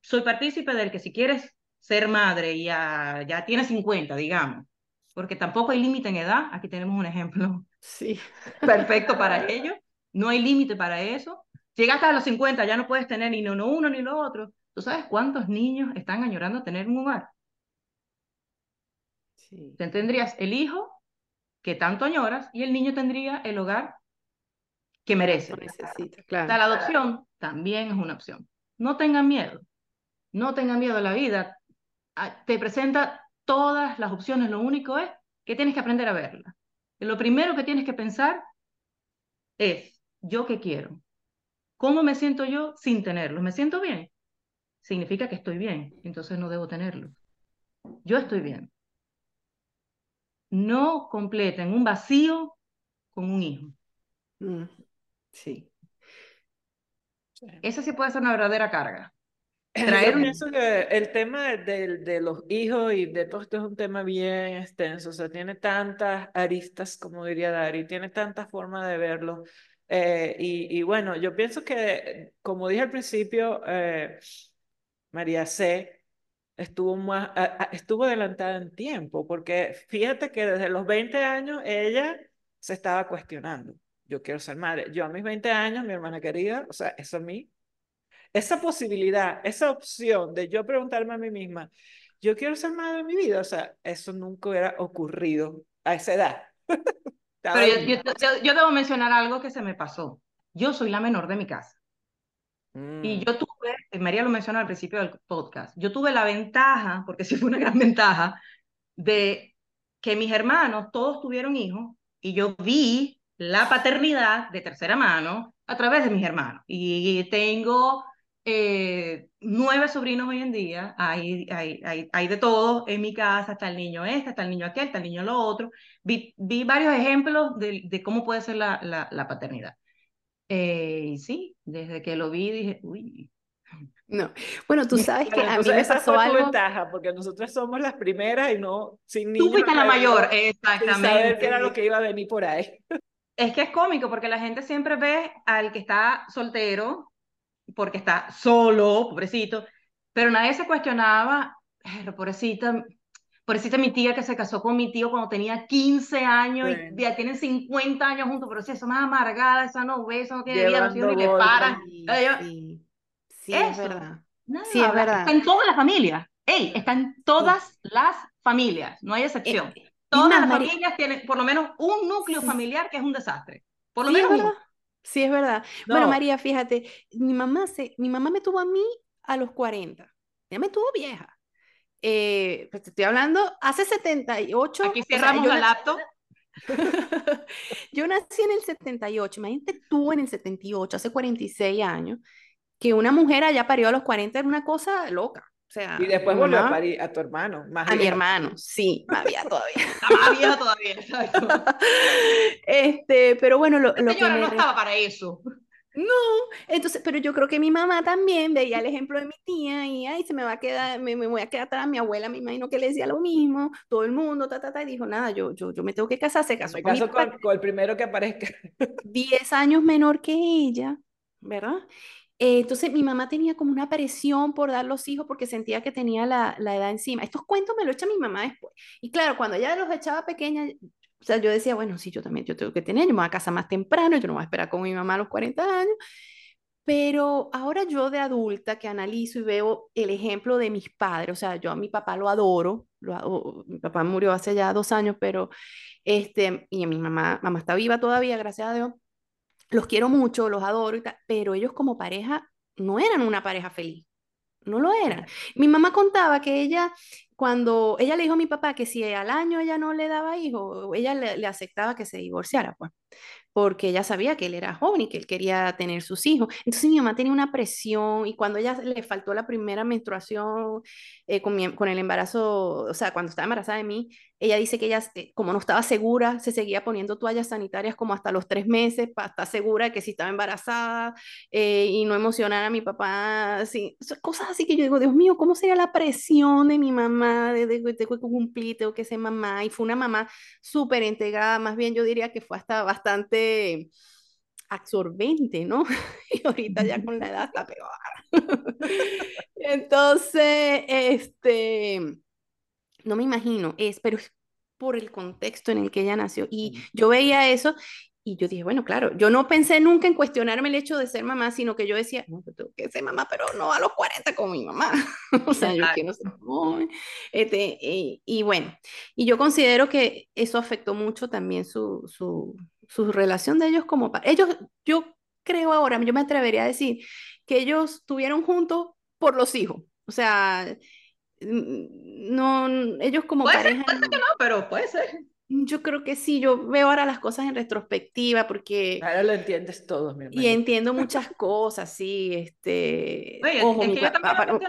Speaker 3: soy partícipe del que si quieres ser madre y ya, ya tienes 50, digamos, porque tampoco hay límite en edad, aquí tenemos un ejemplo
Speaker 1: sí.
Speaker 3: perfecto para ello, no hay límite para eso. Llegaste a los 50, ya no puedes tener ni uno, uno ni lo otro. ¿Tú sabes cuántos niños están añorando tener un hogar? Sí. Tendrías el hijo que tanto añoras y el niño tendría el hogar que merece.
Speaker 1: Necesita, claro.
Speaker 3: La adopción también es una opción. No tengan miedo. No tengan miedo a la vida. Ah, te presenta todas las opciones. Lo único es que tienes que aprender a verla. Lo primero que tienes que pensar es, ¿yo qué quiero? ¿Cómo me siento yo sin tenerlo? ¿Me siento bien? Significa que estoy bien, entonces no debo tenerlo. Yo estoy bien. No completen un vacío con un hijo.
Speaker 1: Mm, sí.
Speaker 3: Esa sí puede ser una verdadera carga.
Speaker 2: Traer Yo pienso que el tema de, de, los hijos y de todo esto es un tema bien extenso, o sea, tiene tantas aristas, como diría Dari, tiene tantas formas de verlo. Eh, y, y, bueno, yo pienso que, como dije al principio, eh, María C. estuvo, más, estuvo adelantada en tiempo, porque fíjate que desde los 20 años ella se estaba cuestionando. Yo quiero ser madre. Yo a mis 20 años, mi hermana querida, o sea, eso a mí esa posibilidad, esa opción de yo preguntarme a mí misma, yo quiero ser madre en mi vida, o sea, eso nunca hubiera ocurrido a esa edad.
Speaker 3: Pero yo, yo, debo mencionar algo que se me pasó. Yo soy la menor de mi casa. Y mm. yo tuve, eh, María lo mencionó al principio del podcast, yo tuve la ventaja, porque sí fue una gran ventaja, de que mis hermanos todos tuvieron hijos y yo vi la paternidad de tercera mano a través de mis hermanos. Y tengo eh, nueve sobrinos hoy en día, hay, hay, hay, hay, de todo en mi casa, está el niño este, está el niño aquel, está el niño lo otro. Vi, vi varios ejemplos de, de, cómo puede ser la, la, la paternidad. Eh, y sí, desde que lo vi dije, uy.
Speaker 1: No, bueno, tú sabes que a mí me pasó fue algo.
Speaker 2: ventaja, porque nosotros somos las primeras y no sin niños.
Speaker 3: Tú fuiste la mayor, exactamente. Sin
Speaker 2: saber qué era lo que iba a venir por ahí.
Speaker 3: Es que es cómico porque la gente siempre ve al que está soltero porque está solo, pobrecito, pero nadie se cuestionaba, pobrecita, pobrecita mi tía que se casó con mi tío cuando tenía 15 años y ya tienen 50 años juntos, pero si eso más amargada, esa no ve, eso no tiene vida, no tiene ni le paran.
Speaker 1: Sí, sí es verdad.
Speaker 3: sí, es verdad. Está en todas las familias. Ey, está en todas las familias, no hay excepción. Eh, todas las familias tienen por lo menos un núcleo familiar que es un desastre. Por lo menos uno.
Speaker 1: Sí, es verdad. Bueno, María, fíjate, mi mamá, se, mi mamá me tuvo a mí a los 40. Ella me tuvo vieja. Eh, pues te estoy hablando hace 78.
Speaker 3: Aquí cerramos la laptop.
Speaker 1: yo nací en el 78, imagínate tú en el 78, hace 46 años, que una mujer allá parió a los 40 era una cosa loca
Speaker 2: y después volvió a parir a tu hermano.
Speaker 1: Más a mi hermano, sí, más vieja todavía.
Speaker 3: más vieja todavía,
Speaker 1: Este, pero bueno, lo, lo
Speaker 3: que. no estaba para eso.
Speaker 1: No, entonces, pero yo creo que mi mamá también veía el ejemplo de mi tía y ay, se me va a quedar, me, me voy a quedar atrás. Mi abuela me imagino que le decía lo mismo, todo el mundo, ta, ta, ta, y dijo, nada, yo, yo, yo me tengo que casar, se casó
Speaker 2: me caso con, con, el primero que aparezca.
Speaker 1: Diez años menor que ella, ¿verdad? Eh, entonces mi mamá tenía como una presión por dar los hijos porque sentía que tenía la, la, edad encima. Estos cuentos me lo echa mi mamá después. Y claro, cuando ella los echaba pequeña, o sea, yo decía, bueno, sí, yo también, yo tengo que tener, yo me voy a casar más temprano, yo no voy a esperar con mi mamá a los 40 años. Pero ahora yo de adulta que analizo y veo el ejemplo de mis padres, o sea, yo a mi papá lo adoro, lo, mi papá murió hace ya dos años, pero este, y a mi mamá, mamá está viva todavía, gracias a Dios los quiero mucho, los adoro y tal, pero ellos como pareja no eran una pareja feliz. No lo eran. Mi mamá contaba que ella, cuando ella le dijo a mi papá que si al año ella no le daba hijo, ella le, le aceptaba que se divorciara, pues porque ella sabía que él era joven y que él quería tener sus hijos. Entonces mi mamá tenía una presión y cuando ella le faltó la primera menstruación eh, con, con, el embarazo, o sea, cuando estaba embarazada de mí, ella dice que ella, eh, como no estaba segura, se seguía poniendo toallas sanitarias como hasta los tres meses para estar segura de que si estaba embarazada eh, y no emocionar a mi papá, así, cosas así que yo digo, Dios mío, ¿cómo sería la presión de mi mamá de, de, de, cumplir, tengo que ser mamá? Y fue una mamá súper integrada, más bien yo diría que fue hasta bastante absorbente, ¿no? Y ahorita ya con la edad está peor. Entonces, este, no me imagino, es, pero es por el contexto en el que ella nació. Y yo veía eso y yo dije, bueno, claro, yo no pensé nunca en cuestionarme el hecho de ser mamá, sino que yo decía, no, yo tengo que ser mamá, pero no a los 40 como mi mamá. o sea, yo quiero ser joven. Este, y, y, bueno, y yo considero que eso afectó mucho también su, su, su relación de ellos como ellos, yo creo ahora, yo me atrevería a decir que ellos estuvieron juntos por los hijos. O sea, no, ellos como
Speaker 3: puede
Speaker 1: pareja.
Speaker 3: Ser, puede ser que no, pero puede ser.
Speaker 1: Yo creo que sí, yo veo ahora las cosas en retrospectiva porque...
Speaker 2: Ahora lo entiendes todo, mi
Speaker 1: Y entiendo muchas cosas, sí, este...
Speaker 3: Oye, ojo, es que yo, papá, no...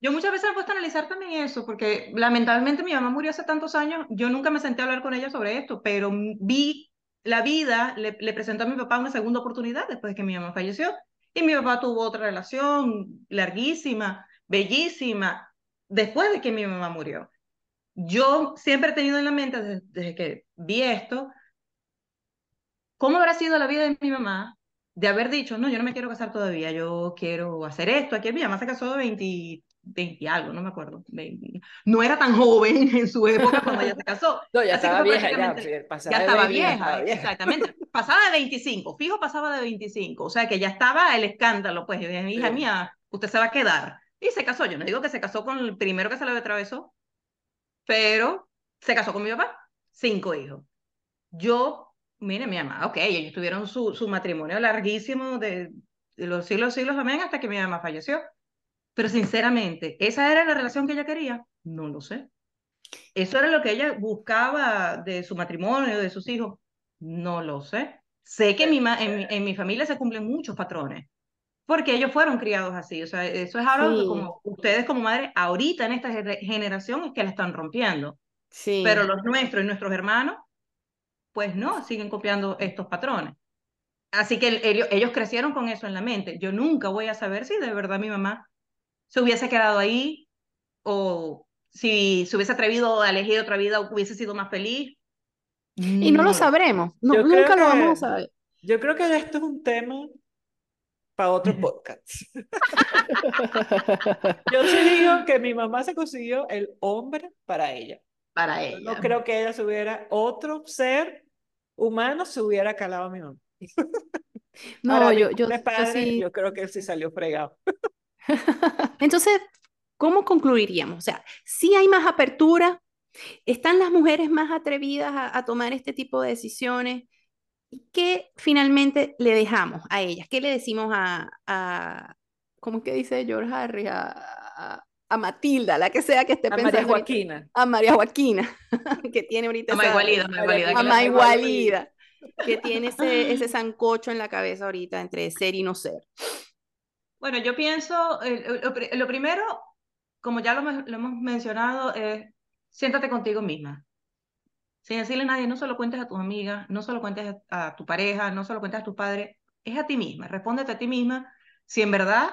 Speaker 3: yo muchas veces me he puesto a analizar también eso, porque lamentablemente mi mamá murió hace tantos años, yo nunca me senté a hablar con ella sobre esto, pero vi la vida, le, le presentó a mi papá una segunda oportunidad después de que mi mamá falleció, y mi papá tuvo otra relación larguísima, bellísima, después de que mi mamá murió yo siempre he tenido en la mente desde, desde, que vi esto, ¿cómo habrá sido la vida de mi mamá de haber dicho, no, yo no me quiero casar todavía, yo quiero hacer esto? Aquí mi mamá se casó de 20, 20 algo, no me acuerdo. 20, no era tan joven en su época cuando ella se casó.
Speaker 2: No, ya
Speaker 3: Así
Speaker 2: estaba vieja,
Speaker 3: ya,
Speaker 2: pasaba
Speaker 3: ya estaba
Speaker 2: 20,
Speaker 3: vieja,
Speaker 2: estaba vieja,
Speaker 3: exactamente. Pasaba de 25, fijo pasaba de 25, o sea que ya estaba el escándalo, pues, hija
Speaker 2: Sí.
Speaker 3: mía, usted se va a quedar. Y se casó, yo no digo que se casó con el primero que se le atravesó, pero se casó con mi papá, cinco hijos. Yo, mire, mi mamá, ok, ellos tuvieron su, su matrimonio larguísimo de, los siglos, siglos, amén, hasta que mi mamá falleció. Pero sinceramente, ¿esa era la relación que ella quería? No lo sé. ¿Eso era lo que ella buscaba de su matrimonio, de sus hijos? No lo sé. Sé que mi, en, en mi familia se cumplen muchos patrones, porque ellos fueron criados así. O sea, eso es algo
Speaker 1: Sí.
Speaker 3: que como ustedes como madres, ahorita en esta gener- generación es que la están rompiendo.
Speaker 1: Sí.
Speaker 3: Pero los nuestros y nuestros hermanos, pues no, siguen copiando estos patrones. Así que el- ellos, crecieron con eso en la mente. Yo nunca voy a saber si de verdad mi mamá se hubiese quedado ahí o si se hubiese atrevido a elegir otra vida hubiese sido más feliz.
Speaker 1: Y no lo sabremos, no, nunca lo vamos a saber.
Speaker 2: Yo creo que esto es un tema para otro podcast. Yo sí digo que mi mamá se consiguió el hombre para ella.
Speaker 3: Para
Speaker 2: Yo
Speaker 3: ella.
Speaker 2: no creo que ella se hubiera, otro ser humano se hubiera calado a mi mamá.
Speaker 1: No,
Speaker 2: Ahora,
Speaker 1: yo, yo,
Speaker 2: pobre
Speaker 1: yo
Speaker 2: padre,
Speaker 1: sí.
Speaker 2: yo creo que él sí salió fregado.
Speaker 1: Entonces, ¿cómo concluiríamos? O sea, sí hay más apertura, están las mujeres más atrevidas a, a tomar este tipo de decisiones. ¿Y qué finalmente le dejamos a ellas? ¿Qué le decimos a, a ¿cómo es que dice George Harris? A, a, a Matilda, la que sea que esté
Speaker 2: A
Speaker 1: pensando
Speaker 2: María
Speaker 1: ahorita.
Speaker 2: Majoaquina.
Speaker 1: A María Joaquina, que tiene ahorita
Speaker 3: Ama
Speaker 1: esa-
Speaker 3: igualida, ama igualida.
Speaker 1: a
Speaker 3: que
Speaker 1: Maigualida, tiene ese, ese sancocho en la cabeza ahorita entre ser y no ser.
Speaker 3: Bueno, yo pienso, eh, lo, pri- lo primero, como ya lo hemos mencionado, es siéntate contigo misma. Sin decirle a nadie, no solo cuentes a tus amigas, no solo cuentes a, tu pareja, no solo cuentes a tus padres, es a ti misma. Respóndete a ti misma si en verdad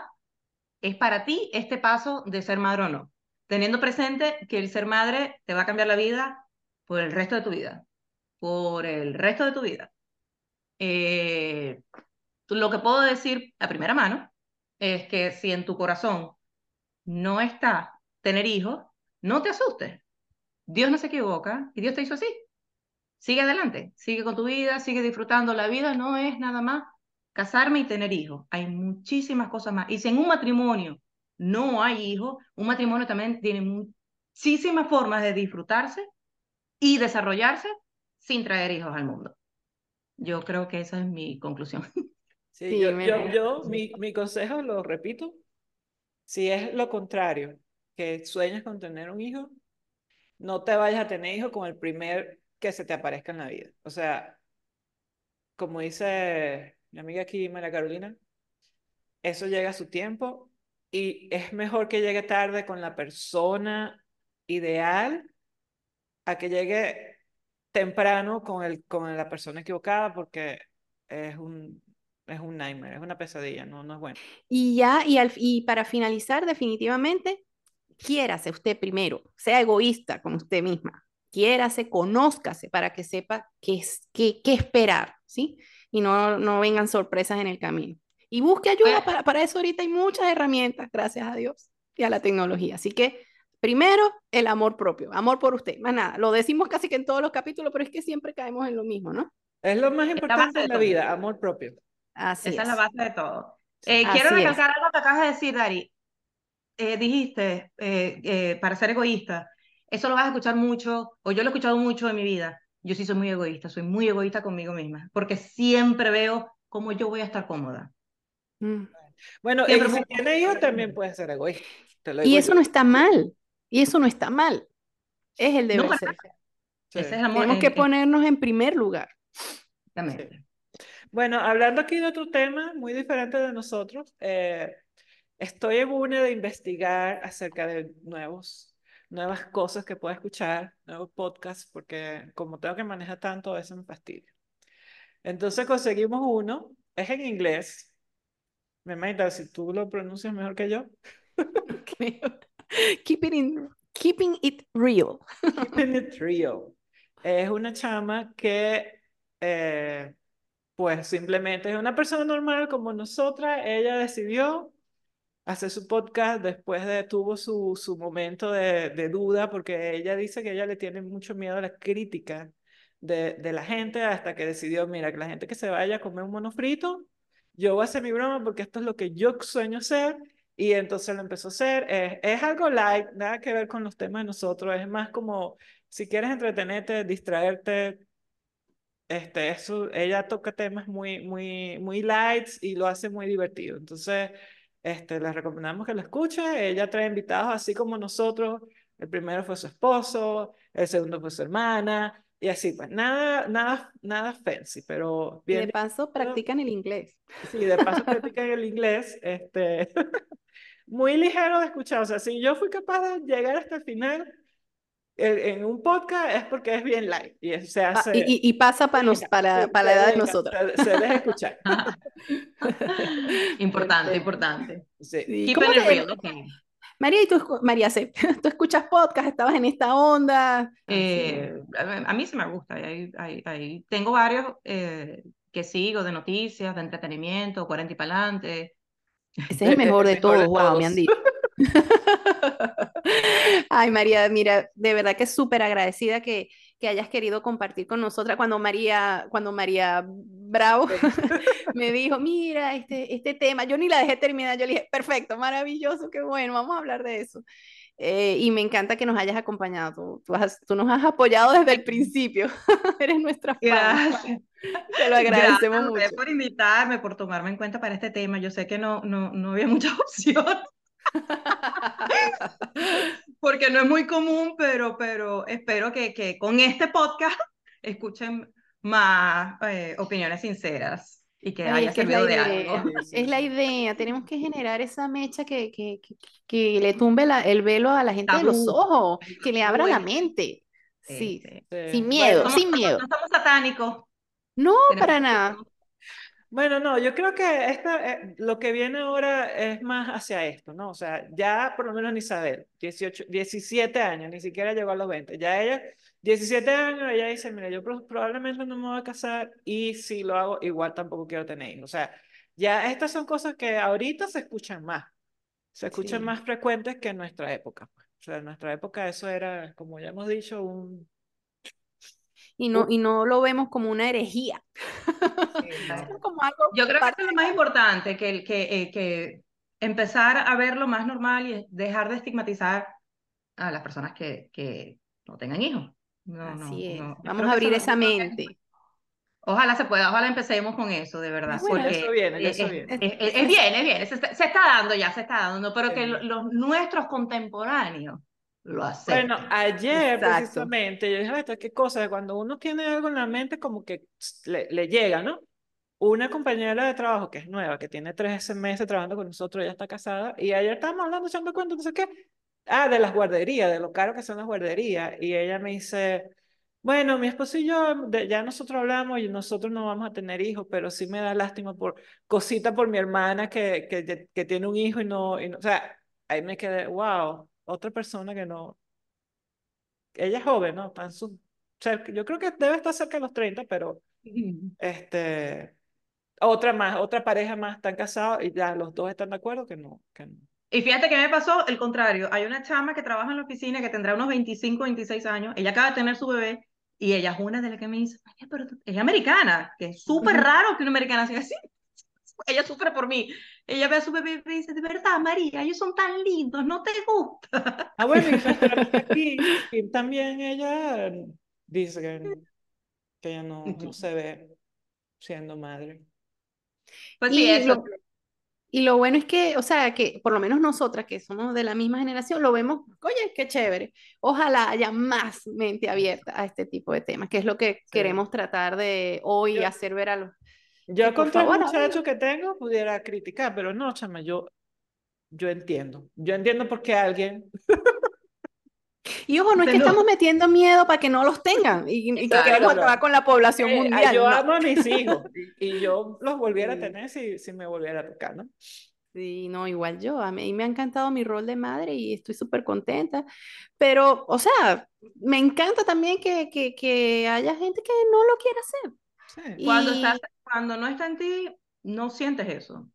Speaker 3: es para ti este paso de ser madre o no. Teniendo presente que el ser madre te va a cambiar la vida por el resto de tu vida. Por el resto de tu vida. Eh, lo que puedo decir a primera mano es que si en tu corazón no está tener hijos, no te asustes. Dios no se equivoca y Dios te hizo así. Sigue adelante, sigue con tu vida, sigue disfrutando. La vida no es nada más casarme y tener hijos. Hay muchísimas cosas más. Y si en un matrimonio no hay hijos, un matrimonio también tiene muchísimas formas de disfrutarse y desarrollarse sin traer hijos al mundo. Yo creo que esa es mi conclusión.
Speaker 2: Sí,
Speaker 1: Sí,
Speaker 2: yo,
Speaker 1: me-
Speaker 2: yo, yo mi, mi consejo, lo repito, si es lo contrario, que sueñas con tener un hijo, no te vayas a tener hijo con el primer que se te aparezca en la vida. O sea, como dice mi amiga aquí, María Carolina, eso llega a su tiempo y es mejor que llegue tarde con la persona ideal a que llegue temprano con el, con la persona equivocada porque es un, es un nightmare, es una pesadilla, no, no es bueno.
Speaker 1: Y ya, y, al, y para finalizar, definitivamente, quiérase usted primero, sea egoísta con usted misma, quiérase, conózcase para que sepa qué, es, qué, qué esperar, ¿sí? Y no, no vengan sorpresas en el camino. Y busque ayuda, para, para eso ahorita hay muchas herramientas, gracias a Dios y a la tecnología. Así que, primero, el amor propio, amor por usted, más nada. Lo decimos casi que en todos los capítulos, pero es que siempre caemos en lo mismo, ¿no?
Speaker 2: Es lo más importante
Speaker 3: de
Speaker 2: la
Speaker 3: todo.
Speaker 2: vida, amor propio.
Speaker 1: Así
Speaker 3: Esa es
Speaker 1: es.
Speaker 3: la base de todo. Eh, quiero recalcar algo que acabas de decir, Dari. Eh, dijiste, eh, eh, para ser egoísta, eso lo vas a escuchar mucho, o yo lo he escuchado mucho en mi vida. Yo sí soy muy egoísta, soy muy egoísta conmigo misma, porque siempre veo cómo yo voy a estar cómoda.
Speaker 1: Mm.
Speaker 2: Bueno, y
Speaker 3: Siempre
Speaker 2: si tienes hijos también puedes ser egoísta.
Speaker 1: Y eso
Speaker 2: yo.
Speaker 1: no está mal, y eso no está mal. Es el deber
Speaker 3: para
Speaker 1: ser.
Speaker 2: Sí.
Speaker 3: Ese es el amor.
Speaker 1: Tenemos que
Speaker 3: en-
Speaker 1: ponernos en primer lugar.
Speaker 3: exactamente.
Speaker 2: Bueno, hablando aquí de otro tema muy diferente de nosotros, eh, estoy en una de investigar acerca de nuevos, nuevas cosas que puedo escuchar, nuevos podcasts, porque como tengo que manejar tanto, eso me fastidia. Entonces conseguimos uno, es en inglés. Me imagino, si tú lo pronuncias mejor que yo.
Speaker 1: Keep it in- keeping it real.
Speaker 2: Keeping It Real. Es una chama que, eh, pues simplemente es una persona normal como nosotras. Ella decidió hacer su podcast después de, tuvo su, su momento de, de duda, porque ella dice que ella le tiene mucho miedo a la crítica de, de la gente, hasta que decidió, mira, que la gente que se vaya a comer un mono frito, yo voy a hacer mi broma porque esto es lo que yo sueño hacer. Y entonces lo empezó a hacer. Es, es algo light, nada que ver con los temas de nosotros. Es más como si quieres entretenerte, distraerte. Este, eso, ella toca temas muy, muy, muy lights y lo hace muy divertido. Entonces, este, les recomendamos que lo escuche. Ella trae invitados así como nosotros. El primero fue su esposo, el segundo fue su hermana, y así, pues nada, nada, nada fancy, pero bien.
Speaker 1: de paso, practican el inglés.
Speaker 2: Sí, de paso practican el inglés, este, muy ligero de escuchar. O sea, si yo fui capaz de llegar hasta el final en, en un podcast es porque es bien light y es- se
Speaker 1: Ah,
Speaker 2: hace.
Speaker 1: y, y- y pasa para, nos, para, para la edad de nosotros.
Speaker 2: Se, se deja escuchar.
Speaker 3: Importante,
Speaker 2: Este,
Speaker 3: importante.
Speaker 2: Sí.
Speaker 3: Keep
Speaker 1: ¿cómo
Speaker 3: it
Speaker 1: te-
Speaker 3: real, ok.
Speaker 1: María, y tú, María C, tú escuchas podcast, estabas en esta onda.
Speaker 3: Eh, a mí sí me gusta. y Ahí, ahí- ahí tengo varios eh, que sigo de noticias, de entretenimiento, 40 y para adelante.
Speaker 1: Ese es el mejor de
Speaker 2: El mejor
Speaker 1: todos,
Speaker 2: de
Speaker 1: wow, me han
Speaker 2: todos.
Speaker 1: dicho. Ay, María, mira, de verdad que súper agradecida que, que hayas querido compartir con nosotras. Cuando María, cuando María Bravo me dijo, mira, este, este tema, yo ni la dejé terminar, yo le dije, perfecto, maravilloso, qué bueno, vamos a hablar de eso. Eh, y me encanta que nos hayas acompañado, tú, tú, has- tú nos has apoyado desde el principio, eres nuestra fan, te lo agradecemos
Speaker 3: Gracias
Speaker 1: mucho.
Speaker 3: por invitarme, por tomarme en cuenta para este tema. Yo sé que no, no, no había muchas opciones porque no es muy común, pero, pero espero que, que con este podcast escuchen más eh, opiniones sinceras y que
Speaker 1: Ay,
Speaker 3: haya
Speaker 1: es que es la
Speaker 3: servido de
Speaker 1: idea,
Speaker 3: algo.
Speaker 1: Es la idea, tenemos que generar esa mecha que, que, que, que le tumbe la- el velo a la gente de los
Speaker 3: Tabú.
Speaker 1: ojos, que le abra la
Speaker 3: Tabú,
Speaker 1: mente.
Speaker 3: Sí,
Speaker 1: Sí,
Speaker 3: sí.
Speaker 2: Sí.
Speaker 1: sin
Speaker 2: Bueno,
Speaker 1: miedo,
Speaker 3: Somos-
Speaker 1: sin miedo.
Speaker 3: No somos satánicos.
Speaker 1: No,
Speaker 3: tenemos
Speaker 1: para
Speaker 3: que-
Speaker 1: nada.
Speaker 2: Bueno, no, yo creo que esta, eh, lo que viene ahora es más hacia esto, ¿no? O sea, ya por lo menos Isabel, 18, 17 años, ni siquiera llegó a los 20. Ya ella, 17 años, ella dice, mira, yo pro- probablemente no me voy a casar y si lo hago, igual tampoco quiero tener hijos. O sea, ya estas son cosas que ahorita se escuchan más, se escuchan
Speaker 1: Sí.
Speaker 2: más frecuentes que en nuestra época. pues. O sea, en nuestra época eso era, como ya hemos dicho, un...
Speaker 1: Y no, y no lo vemos como una herejía, como algo
Speaker 3: Yo creo que eso es lo más importante, que, el- que, eh, que empezar a verlo más normal y dejar de estigmatizar a las personas que, que no tengan hijos. No, no,
Speaker 1: Así es.
Speaker 3: no.
Speaker 1: Vamos a
Speaker 3: que
Speaker 1: abrir esa
Speaker 3: es lo-
Speaker 1: mente.
Speaker 3: Ojalá se pueda, ojalá empecemos con eso, de verdad.
Speaker 2: Bueno,
Speaker 3: porque
Speaker 2: eso viene,
Speaker 3: es,
Speaker 2: eso
Speaker 3: es-
Speaker 2: viene.
Speaker 3: es- es- es bien, es bien, se está, se está dando ya, se está dando, ¿no? pero que
Speaker 2: Sí.
Speaker 3: lo- los nuestros contemporáneos lo acepten.
Speaker 2: Bueno, ayer
Speaker 1: Exacto.
Speaker 2: precisamente yo dije, "Esto, qué cosa, cuando uno tiene algo en la mente como que le, le llega, ¿no? Una compañera de trabajo que es nueva, que tiene tres meses trabajando con nosotros, ella está casada, y ayer estábamos hablando, echando cuentos, no sé qué, ah, de las guarderías, de lo caro que son las guarderías, y ella me dice, bueno, mi esposo y yo, de- ya nosotros hablamos y nosotros no vamos a tener hijos, pero sí me da lástima por cosita por mi hermana que, que, que tiene un hijo y no, y no, o sea, ahí me quedé, wow, otra persona que no, ella es joven, ¿no? Está en su cerca- yo creo que debe estar cerca de los 30, pero este, otra más, otra pareja más están casados y ya los dos están de acuerdo que no, que no.
Speaker 3: Y fíjate que me pasó el contrario. Hay una chama que trabaja en la oficina que tendrá unos 25, 26 años. Ella acaba de tener su bebé y ella es una de las que me dice, "María, pero tú-". ella es americana, que es súper raro que una americana sea así. Ella sufre por mí. Ella ve a su bebé y me dice, de verdad, María, ellos son tan lindos, ¿no te gusta?
Speaker 2: Ah, bueno, y aquí, Kim también ella dice que, que ella no, no se ve siendo madre.
Speaker 3: Pues sí,
Speaker 1: Y
Speaker 3: eso.
Speaker 1: lo, y lo bueno es que, o sea, que por lo menos nosotras que somos de la misma generación, lo vemos, oye, qué chévere. Ojalá haya más mente abierta a este tipo de temas, que es lo que
Speaker 2: Sí.
Speaker 1: queremos tratar de hoy
Speaker 2: Yo-
Speaker 1: hacer ver a los...
Speaker 2: Yo con tres
Speaker 1: favor,
Speaker 2: muchachos que tengo pudiera criticar, pero no, chama, yo, yo entiendo. Yo entiendo por qué alguien
Speaker 1: Y ojo, no es que estamos metiendo miedo para que no los tengan y, y que queremos acabar con la población
Speaker 2: Eh,
Speaker 1: mundial.
Speaker 2: yo
Speaker 1: no.
Speaker 2: amo a mis hijos y, y yo los volviera a
Speaker 1: Sí.
Speaker 2: tener si, si me volviera a tocar, ¿no?
Speaker 1: Sí, no, igual yo, a mí me ha encantado mi rol de madre y estoy súper contenta, pero, o sea, me encanta también que, que, que haya gente que no lo quiera hacer.
Speaker 2: Sí.
Speaker 3: Cuando,
Speaker 1: Y
Speaker 3: estás, cuando no está en ti, no sientes eso.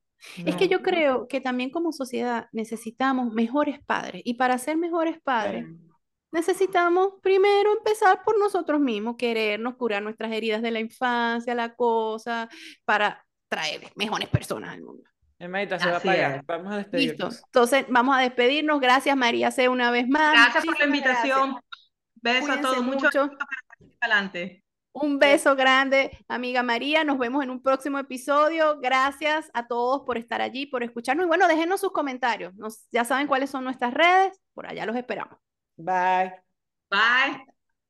Speaker 1: es que
Speaker 3: No.
Speaker 1: yo creo que también como sociedad necesitamos mejores padres y para ser mejores padres
Speaker 2: Sí.
Speaker 1: necesitamos primero empezar por nosotros mismos, querernos, curar nuestras heridas de la infancia, la cosa, para traer mejores personas al mundo.
Speaker 2: Hermanita, se va a
Speaker 3: es.
Speaker 2: Vamos a
Speaker 1: Listo.
Speaker 2: despedirnos.
Speaker 1: Entonces, vamos a despedirnos. Gracias, María C. una vez más.
Speaker 3: Gracias por la
Speaker 1: Muchísimas gracias.
Speaker 3: invitación. Beso a todos. Mucho
Speaker 1: mucho.
Speaker 3: éxito para seguir adelante.
Speaker 1: Un beso grande, amiga María. Nos vemos en un próximo episodio. Gracias a todos por estar allí, por escucharnos. Y bueno, déjenos sus comentarios. Nos, ya saben cuáles son nuestras redes. Por allá los esperamos.
Speaker 2: Bye.
Speaker 3: Bye.